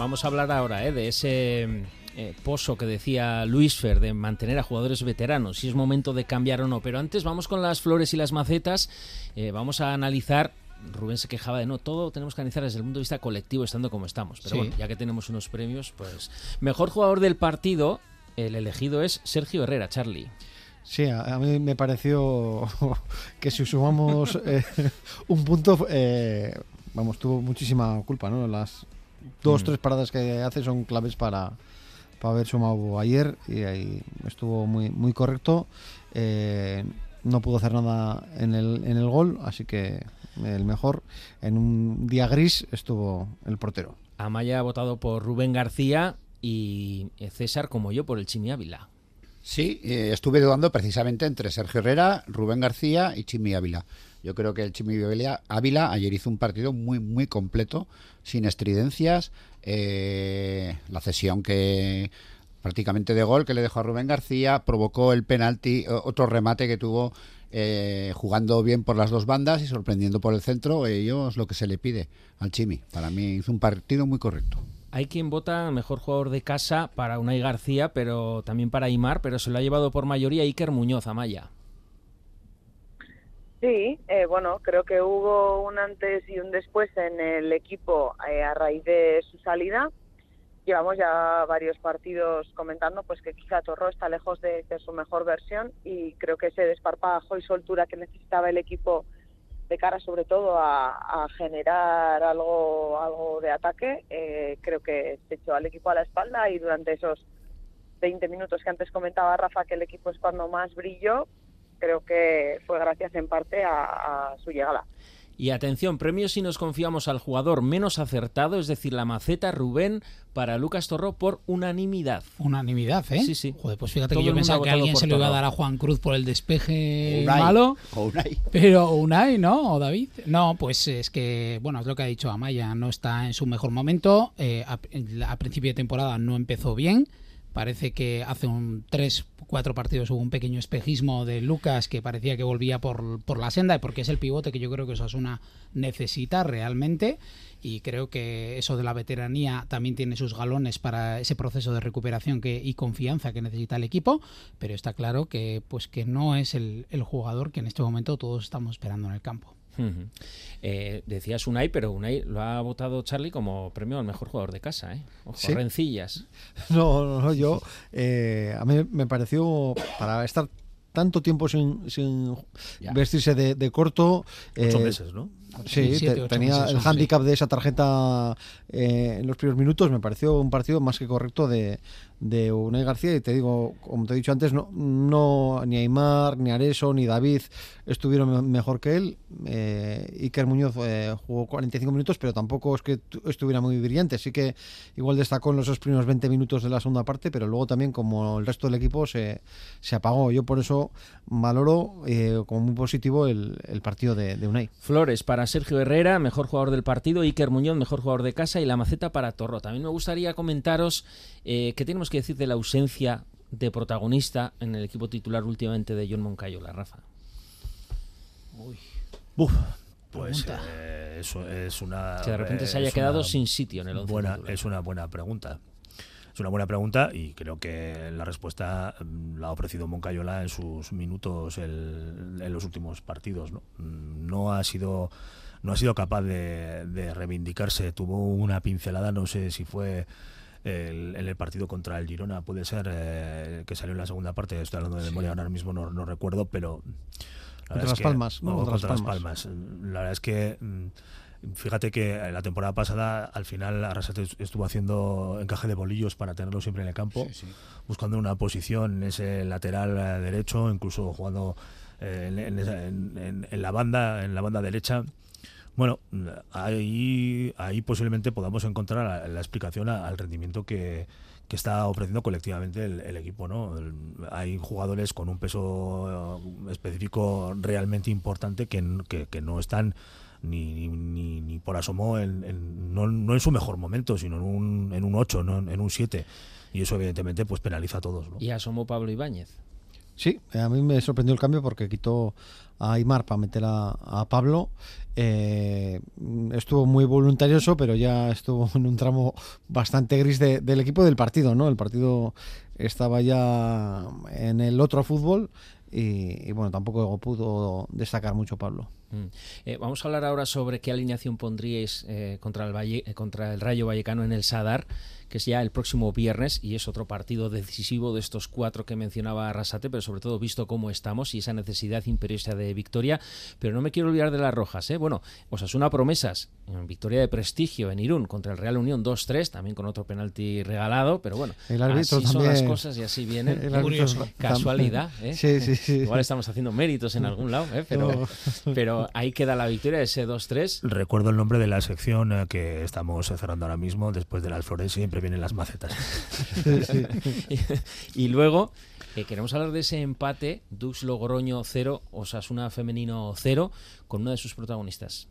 Vamos a hablar ahora ¿eh? de ese eh, pozo que decía Luis Fer de mantener a jugadores veteranos, si es momento de cambiar o no. Pero antes vamos con las flores y las macetas. Eh, vamos a analizar. Rubén se quejaba de no, todo tenemos que analizar desde el punto de vista colectivo, estando como estamos. Pero Sí. bueno, ya que tenemos unos premios, pues. Mejor jugador del partido, el elegido es Sergio Herrera, Charlie. Sí, a, a mí me pareció [laughs] que si sumamos eh, [laughs] un punto, eh, vamos, tuvo muchísima culpa, ¿no? Las dos, Mm. tres paradas que hace son claves para, para haber sumado ayer y ahí estuvo muy, muy correcto. Eh, no pudo hacer nada en el, en el gol, así que el mejor. En un día gris estuvo el portero. Amaya ha votado por Rubén García y César, como yo, por el Chimi Ávila. Sí, eh, estuve dudando precisamente entre Sergio Herrera, Rubén García y Chimi Ávila. Yo creo que el Chimi Ávila, ayer hizo un partido muy, muy completo, sin estridencias. eh, la cesión que prácticamente de gol que le dejó a Rubén García provocó el penalti, otro remate que tuvo eh, jugando bien por las dos bandas y sorprendiendo por el centro. Ello es lo que se le pide al Chimi. Para mí hizo un partido muy correcto. Hay quien vota mejor jugador de casa para Unai García, pero también para Aymar, pero se lo ha llevado por mayoría Iker Muñoz, Amaya. Sí, eh, bueno, creo que hubo un antes y un después en el equipo eh, a raíz de su salida. Llevamos ya varios partidos comentando pues que quizá Torro está lejos de, de su mejor versión y creo que ese desparpajo y soltura que necesitaba el equipo de cara sobre todo a, a generar algo algo de ataque, eh, creo que se echó al equipo a la espalda y durante esos 20 minutos que antes comentaba Rafa que el equipo es cuando más brilló, creo que fue gracias en parte a, a su llegada. Y atención, premio si nos confiamos al jugador menos acertado, es decir, la maceta Rubén para Lucas Torro por unanimidad. Unanimidad, ¿eh? Sí, sí. Joder, pues fíjate Todo que yo pensaba que alguien se lo iba a dar a Juan Cruz por el despeje Unai. malo. O Unai. Pero Unai, ¿no? O David. No, pues es que, bueno, es lo que ha dicho Amaya, no está en su mejor momento. Eh, a, a principio de temporada no empezó bien. Parece que hace un 3, 4 partidos hubo un pequeño espejismo de Lucas que parecía que volvía por, por la senda, porque es el pivote que yo creo que Osasuna necesita realmente. Y creo que eso de la veteranía también tiene sus galones para ese proceso de recuperación que, y confianza que necesita el equipo. Pero está claro que, pues, que no es el jugador que en este momento todos estamos esperando en el campo. Ujú. Eh, decías Unai, pero Unai lo ha votado Charlie como premio al mejor jugador de casa, ¿eh? Ojo, Sí. rencillas. [laughs] No, no, no, yo eh, a mí me pareció para estar tanto tiempo sin, vestirse de, de corto. Ocho eh, meses, ¿no? Sí, Siete, te- ocho tenía meses el sí. hándicap de esa tarjeta eh, en los primeros minutos. Me pareció un partido más que correcto de, de Unai García. Y te digo, como te he dicho antes, no, no ni Aymar, ni Areso, ni David estuvieron me- mejor que él. Eh, Iker Muñoz eh, jugó 45 minutos, pero tampoco es que tu- estuviera muy brillante. Sí que igual destacó en los primeros 20 minutos de la segunda parte, pero luego también, como el resto del equipo, se, se apagó. Yo por eso valoro eh, como muy positivo el, el partido de, de Unai. Flores para Sergio Herrera, mejor jugador del partido, Iker Muñoz, mejor jugador de casa y la maceta para Torro. También me gustaría comentaros eh, qué tenemos que decir de la ausencia de protagonista en el equipo titular últimamente de John Moncayola, Rafa. Uf, pues eh, eso es una. Que de repente se haya quedado una sin sitio en el once buena, titular. Es una buena pregunta. Es una buena pregunta y creo que la respuesta mm, la ha ofrecido Moncayola en sus minutos el- en los últimos partidos. ¿no? Mm, No ha sido no ha sido capaz de, de reivindicarse. Tuvo una pincelada, no sé si fue el- en el partido contra el Girona, puede ser eh, que salió en la segunda parte. Estoy hablando de memoria ahora mismo, no, no recuerdo, pero la Contra Las que- Palmas, ¿no? Contra Las contra Las Palmas. Palmas. La verdad es que mm, fíjate que la temporada pasada al final Arrasate estuvo haciendo encaje de bolillos para tenerlo siempre en el campo, buscando una posición en ese lateral eh, derecho, incluso jugando eh, en, en- en- en la banda, en la banda derecha. Bueno, ahí, ahí posiblemente podamos encontrar la, la explicación al rendimiento que, que está ofreciendo colectivamente el, equipo. ¿no? Hay jugadores con un peso eh, específico realmente importante que, que, que no están ni, ni, ni por asomo en, no, no en su mejor momento, sino en un, en un 8, no en, un 7. Y eso evidentemente pues penaliza a todos. ¿no? Y asomó Pablo Ibáñez. Sí, a mí me sorprendió el cambio porque quitó a Aymar para meter a, Pablo. Eh, estuvo muy voluntarioso, pero ya estuvo en un tramo bastante gris de- del equipo del partido, ¿no? El partido estaba ya en el otro fútbol y, y, bueno, tampoco pudo destacar mucho Pablo. Mm. Eh, vamos a hablar ahora sobre qué alineación pondríais eh, contra, el Valle- eh, contra el Rayo Vallecano en el Sadar, que es ya el próximo viernes y es otro partido decisivo de estos cuatro que mencionaba Arrasate, pero sobre todo visto cómo estamos y esa necesidad imperiosa de victoria. Pero no me quiero olvidar de las rojas. ¿eh? Bueno, Osasuna promesas, en victoria de prestigio en Irún contra el Real Unión 2-3, también con otro penalti regalado, pero bueno, El árbitro así son las cosas y así vienen. [laughs] El árbitro Curioso. Casualidad. ¿eh? Sí, sí, sí. Igual estamos haciendo méritos en algún lado, ¿eh? pero, No. Pero ahí queda la victoria, ese 2-3. Recuerdo el nombre de la sección eh, que estamos cerrando ahora mismo. Después de las flores siempre vienen las macetas. y, [laughs] y luego eh, queremos hablar de ese empate, Dux Logroño 0, Osasuna Femenino 0, con una de sus protagonistas.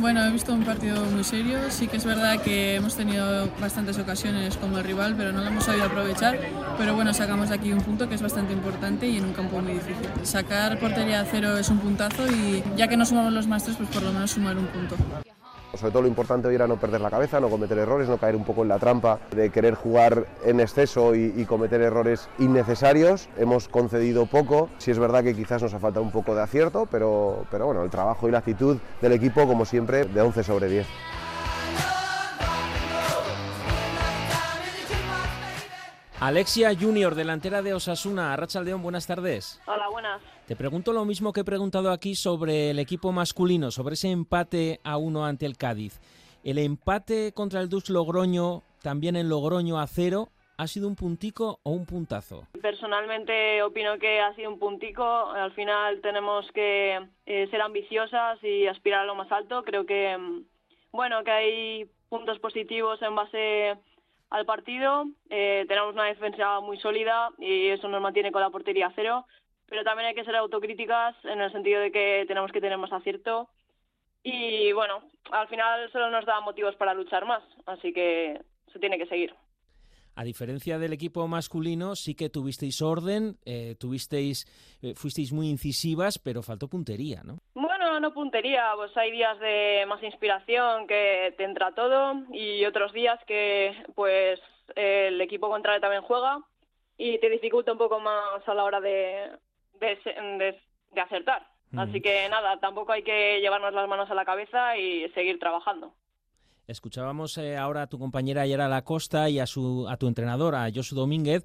Bueno, he visto un partido muy serio. Sí que es verdad que hemos tenido bastantes ocasiones como el rival, pero no lo hemos sabido aprovechar. Pero bueno, sacamos de aquí un punto que es bastante importante y en un campo muy difícil. Sacar portería a cero es un puntazo y ya que no sumamos los másteres, pues por lo menos sumar un punto. Sobre todo lo importante hoy era no perder la cabeza, no cometer errores, no caer un poco en la trampa de querer jugar en exceso y, y cometer errores innecesarios. Hemos concedido poco, sí es verdad que quizás nos ha faltado un poco de acierto, pero, pero bueno, el trabajo y la actitud del equipo, como siempre, de 11 sobre 10. Alexia Junior, delantera de Osasuna, Arrachaldeón, buenas tardes. Hola, buenas. Te pregunto lo mismo que he preguntado aquí sobre el equipo masculino, sobre ese empate a uno ante el Cádiz. El empate contra el Dux Logroño, también en Logroño a cero, ¿ha sido un puntico o un puntazo? Personalmente opino que ha sido un puntico. Al final tenemos que eh, ser ambiciosas y aspirar a lo más alto. Creo que, mm, bueno, que hay puntos positivos en base al partido. Eh, tenemos una defensa muy sólida y eso nos mantiene con la portería a cero. Pero también hay que ser autocríticas en el sentido de que tenemos que tener más acierto. Y bueno, al final solo nos da motivos para luchar más. Así que se tiene que seguir. A diferencia del equipo masculino, sí que tuvisteis orden, eh, tuvisteis, eh, fuisteis muy incisivas, pero faltó puntería, ¿no? Bueno, no puntería, pues hay días de más inspiración que te entra todo y otros días que pues el equipo contrario también juega y te dificulta un poco más a la hora de, de, de- de acertar. Mm. Así que nada, tampoco hay que llevarnos las manos a la cabeza y seguir trabajando. Escuchábamos eh, ahora a tu compañera Yara Lacosta y a, su, a tu entrenador, a Josu Domínguez,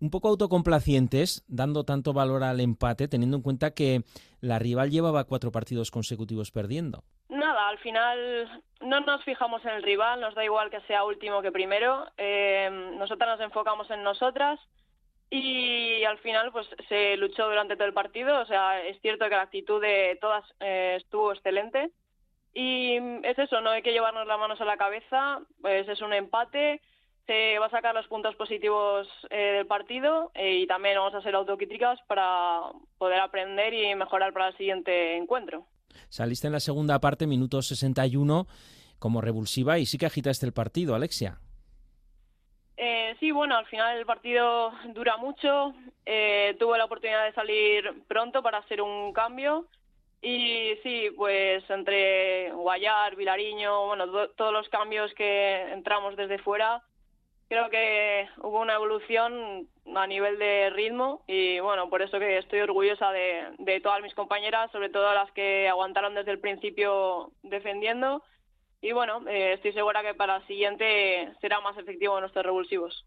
un poco autocomplacientes, dando tanto valor al empate, teniendo en cuenta que la rival llevaba cuatro partidos consecutivos perdiendo. Nada, al final no nos fijamos en el rival, nos da igual que sea último que primero. Eh, nosotras nos enfocamos en nosotras y al final pues se luchó durante todo el partido. O sea, es cierto que la actitud de todas eh, estuvo excelente y es eso, no hay que llevarnos las manos a la cabeza. Pues es un empate, se va a sacar los puntos positivos eh, del partido eh, y también vamos a ser autocríticas para poder aprender y mejorar para el siguiente encuentro. Saliste en la segunda parte, minuto 61, como revulsiva y sí que agitaste el partido, Alexia. Eh, sí, bueno, al final el partido dura mucho. Eh, tuve la oportunidad de salir pronto para hacer un cambio. Y sí, pues entre Guayar, Vilariño, bueno, do- todos los cambios que entramos desde fuera, creo que hubo una evolución a nivel de ritmo y bueno, por eso que estoy orgullosa de todas mis compañeras, sobre todo las que aguantaron desde el principio defendiendo. Y bueno, eh, estoy segura que para el siguiente será más efectivo nuestros revulsivos.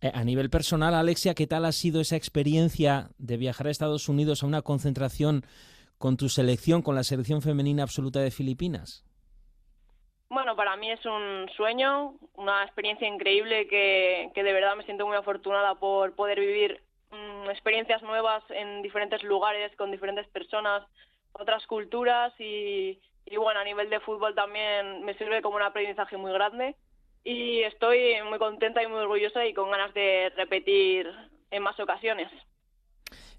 Eh, a nivel personal, Alexia, ¿qué tal ha sido esa experiencia de viajar a Estados Unidos a una concentración con tu selección, con la selección femenina absoluta de Filipinas? Bueno, para mí es un sueño, una experiencia increíble que, que de verdad me siento muy afortunada por poder vivir mm, experiencias nuevas en diferentes lugares, con diferentes personas, otras culturas y, y bueno, a nivel de fútbol también me sirve como un aprendizaje muy grande y estoy muy contenta y muy orgullosa y con ganas de repetir en más ocasiones.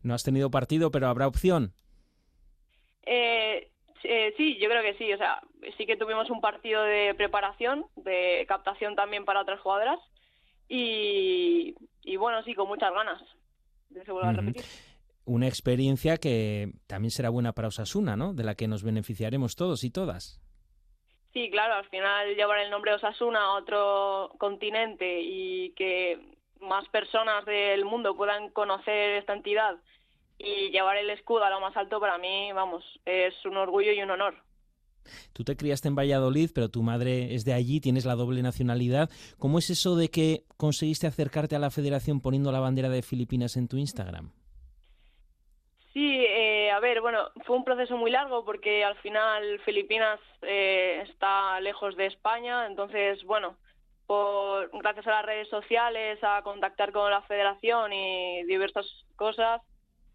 No has tenido partido, pero habrá opción. Eh, Eh, sí, yo creo que sí. O sea, sí que tuvimos un partido de preparación, de captación también para otras jugadoras. Y, y bueno, sí, con muchas ganas de que se vuelva a repetir. Una experiencia que también será buena para Osasuna, ¿no? De la que nos beneficiaremos todos y todas. Sí, claro, al final llevar el nombre de Osasuna a otro continente y que más personas del mundo puedan conocer esta entidad y llevar el escudo a lo más alto para mí, vamos, es un orgullo y un honor. Tú te criaste en Valladolid, pero tu madre es de allí, tienes la doble nacionalidad. ¿Cómo es eso de que conseguiste acercarte a la federación poniendo la bandera de Filipinas en tu Instagram? Sí, eh, a ver, bueno, fue un proceso muy largo porque al final Filipinas eh, está lejos de España, entonces, bueno, por, gracias a las redes sociales, a contactar con la federación y diversas cosas,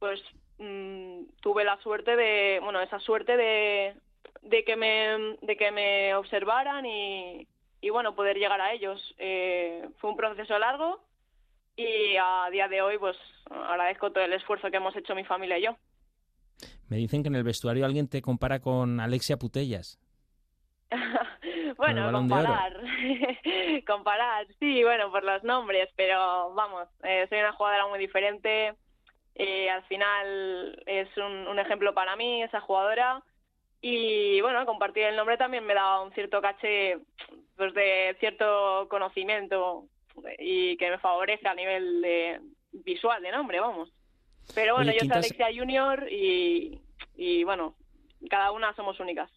pues mm, tuve la suerte de, bueno, esa suerte de, de que me, de que me observaran y, y bueno, poder llegar a ellos. Eh, fue un proceso largo y a día de hoy, pues agradezco todo el esfuerzo que hemos hecho mi familia y yo. Me dicen que en el vestuario alguien te compara con Alexia Putellas. [laughs] el bueno, comparar, [laughs] comparar, sí, bueno, por los nombres, pero vamos, eh, soy una jugadora muy diferente. eh, al final es un, un ejemplo para mí, esa jugadora. Y bueno, compartir el nombre también me da un cierto caché pues, de cierto conocimiento y que me favorece a nivel de visual de nombre, vamos. Pero bueno, Oye, yo soy Alexia Junior y, y bueno, cada una somos únicas.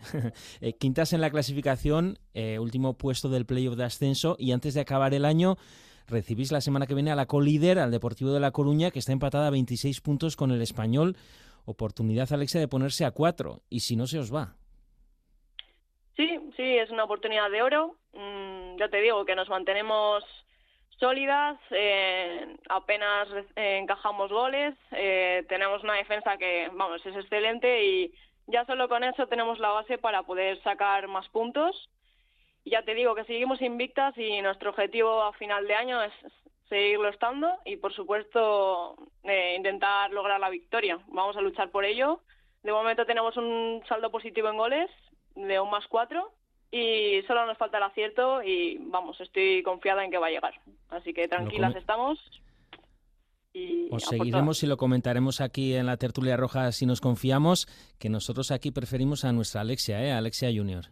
[laughs] Eh, quintas en la clasificación, eh, último puesto del playoff de ascenso y antes de acabar el año recibís la semana que viene a la colíder, al Deportivo de La Coruña, que está empatada a 26 puntos con el español. Oportunidad, Alexia, de ponerse a cuatro. Y si no, se os va. Sí, sí, es una oportunidad de oro. Mm, ya te digo que nos mantenemos sólidas, eh, apenas eh, encajamos goles, eh, tenemos una defensa que, vamos, es excelente y ya solo con eso tenemos la base para poder sacar más puntos. Y ya te digo que seguimos invictas y nuestro objetivo a final de año es seguirlo estando y, por supuesto, eh, intentar lograr la victoria. Vamos a luchar por ello. De momento tenemos un saldo positivo en goles de un más cuatro y solo nos falta el acierto y vamos, estoy confiada en que va a llegar. Así que tranquilas estamos. Y Os seguiremos y lo comentaremos aquí en la tertulia roja si nos confiamos, que nosotros aquí preferimos a nuestra Alexia, ¿eh? Alexia Junior.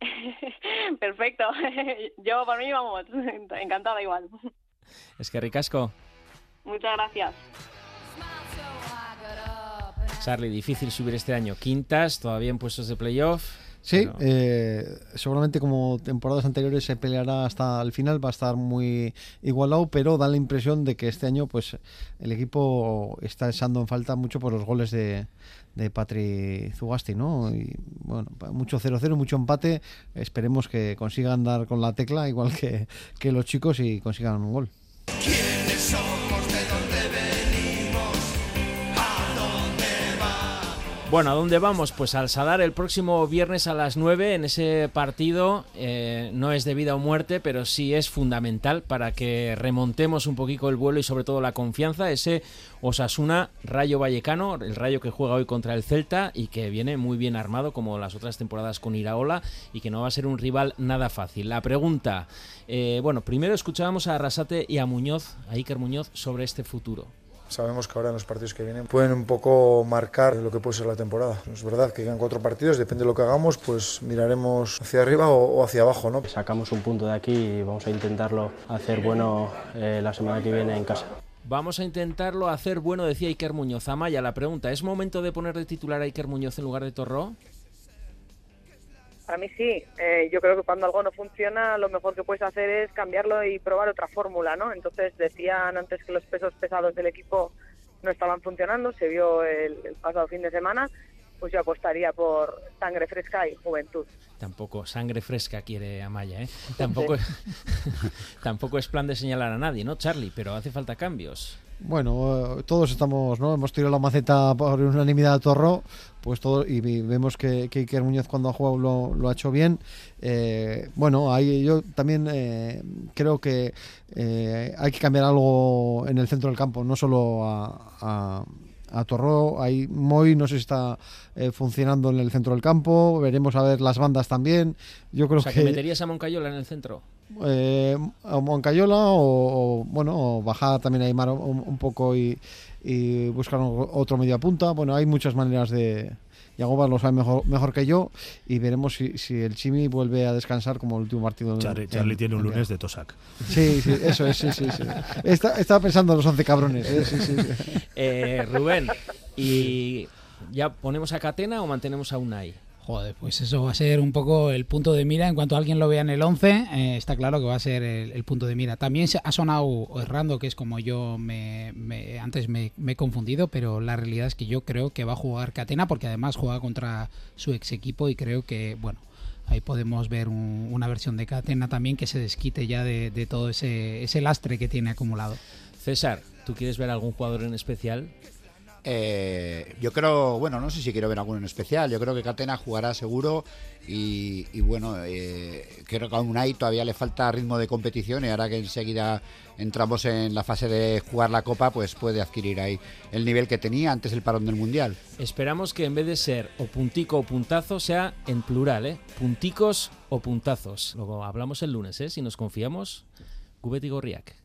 [laughs] Perfecto. [laughs] Yo, por mí, vamos, [laughs] encantada igual. Es que ricasco. Muchas gracias. Charlie, difícil subir este año. Quintas, todavía en puestos de playoff. Sí, pero- eh, seguramente como temporadas anteriores se peleará hasta el final, va a estar muy igualado, pero da la impresión de que este año pues el equipo está echando en falta mucho por los goles de, de Patri Zugasti, ¿no? Y bueno, mucho 0-0, mucho empate, esperemos que consigan dar con la tecla igual que, que los chicos y consigan un gol. Bueno, ¿a dónde vamos? Pues al Sadar el próximo viernes a las 9 en ese partido. eh, no es de vida o muerte, pero sí es fundamental para que remontemos un poquito el vuelo y sobre todo la confianza. Ese Osasuna Rayo Vallecano, el Rayo que juega hoy contra el Celta y que viene muy bien armado como las otras temporadas con Iraola y que no va a ser un rival nada fácil. La pregunta, eh, bueno, primero escuchábamos a Arrasate y a Muñoz, a Iker Muñoz, sobre este futuro. Sabemos que ahora en los partidos que vienen pueden un poco marcar lo que puede ser la temporada. Es verdad que quedan cuatro partidos, depende de lo que hagamos, pues miraremos hacia arriba o, o hacia abajo, ¿no? Sacamos un punto de aquí y vamos a intentarlo hacer bueno eh, la semana que viene en casa. Vamos a intentarlo hacer bueno, decía Iker Muñoz. Amaya, la pregunta, ¿es momento de poner de titular a Iker Muñoz en lugar de Torró? Para mí sí. Eh, yo creo que cuando algo no funciona, lo mejor que puedes hacer es cambiarlo y probar otra fórmula, ¿no? Entonces decían antes que los pesos pesados del equipo no estaban funcionando, se vio el, el pasado fin de semana, pues yo apostaría por sangre fresca y juventud. Tampoco sangre fresca quiere Amaya, ¿eh? [laughs] Tampoco, [laughs] tampoco es plan de señalar a nadie, ¿no, Charlie? Pero hace falta cambios. Bueno, eh, todos estamos, ¿no? Hemos tirado la maceta por unanimidad a Torro, pues todo, y vemos que, que Iker Muñoz cuando ha jugado lo, lo ha hecho bien. Eh, bueno, ahí yo también eh, creo que eh, hay que cambiar algo en el centro del campo, no solo a, a, a Torró. Ahí Moy no sé si está eh, funcionando en el centro del campo. Veremos a ver las bandas también. Yo creo O sea, que que, meterías a Moncayola en el centro. Eh, a Moncayola o, o, bueno o bajar también a Aymar un, un poco y, y buscar otro media punta. Bueno, hay muchas maneras de. Yagoba lo sabe mejor, mejor que yo y veremos si, si el Chimi vuelve a descansar como el último partido. Charlie, en- Charlie tiene un en- lunes de Tosac. Sí, sí, eso es, sí, sí, sí. Está- estaba pensando en los 11 cabrones. eh, sí, sí, sí. Eh, Rubén, ¿y ya ponemos a Catena o mantenemos a Unai? Pues eso va a ser un poco el punto de mira. En cuanto alguien lo vea en el 11, eh, está claro que va a ser el, punto de mira. También se ha sonado Errando, que es como yo me, me- antes me, me he confundido, pero la realidad es que yo creo que va a jugar Catena porque además juega contra su ex equipo y creo que, bueno, ahí podemos ver un- una versión de Catena también que se desquite ya de, de todo ese, ese lastre que tiene acumulado. César, ¿tú quieres ver algún jugador en especial? Eh, yo creo, bueno, no sé si quiero ver alguno en especial. Yo creo que Catena jugará seguro y, bueno, eh, creo que a Unai todavía le falta ritmo de competición y ahora que enseguida entramos en la fase de jugar la Copa, pues puede adquirir ahí el nivel que tenía antes del parón del Mundial. Esperamos que en vez de ser o puntico o puntazo sea en plural, ¿eh? Punticos o puntazos. Luego hablamos el lunes, ¿eh? Si nos confiamos. Cubet y Gorriak.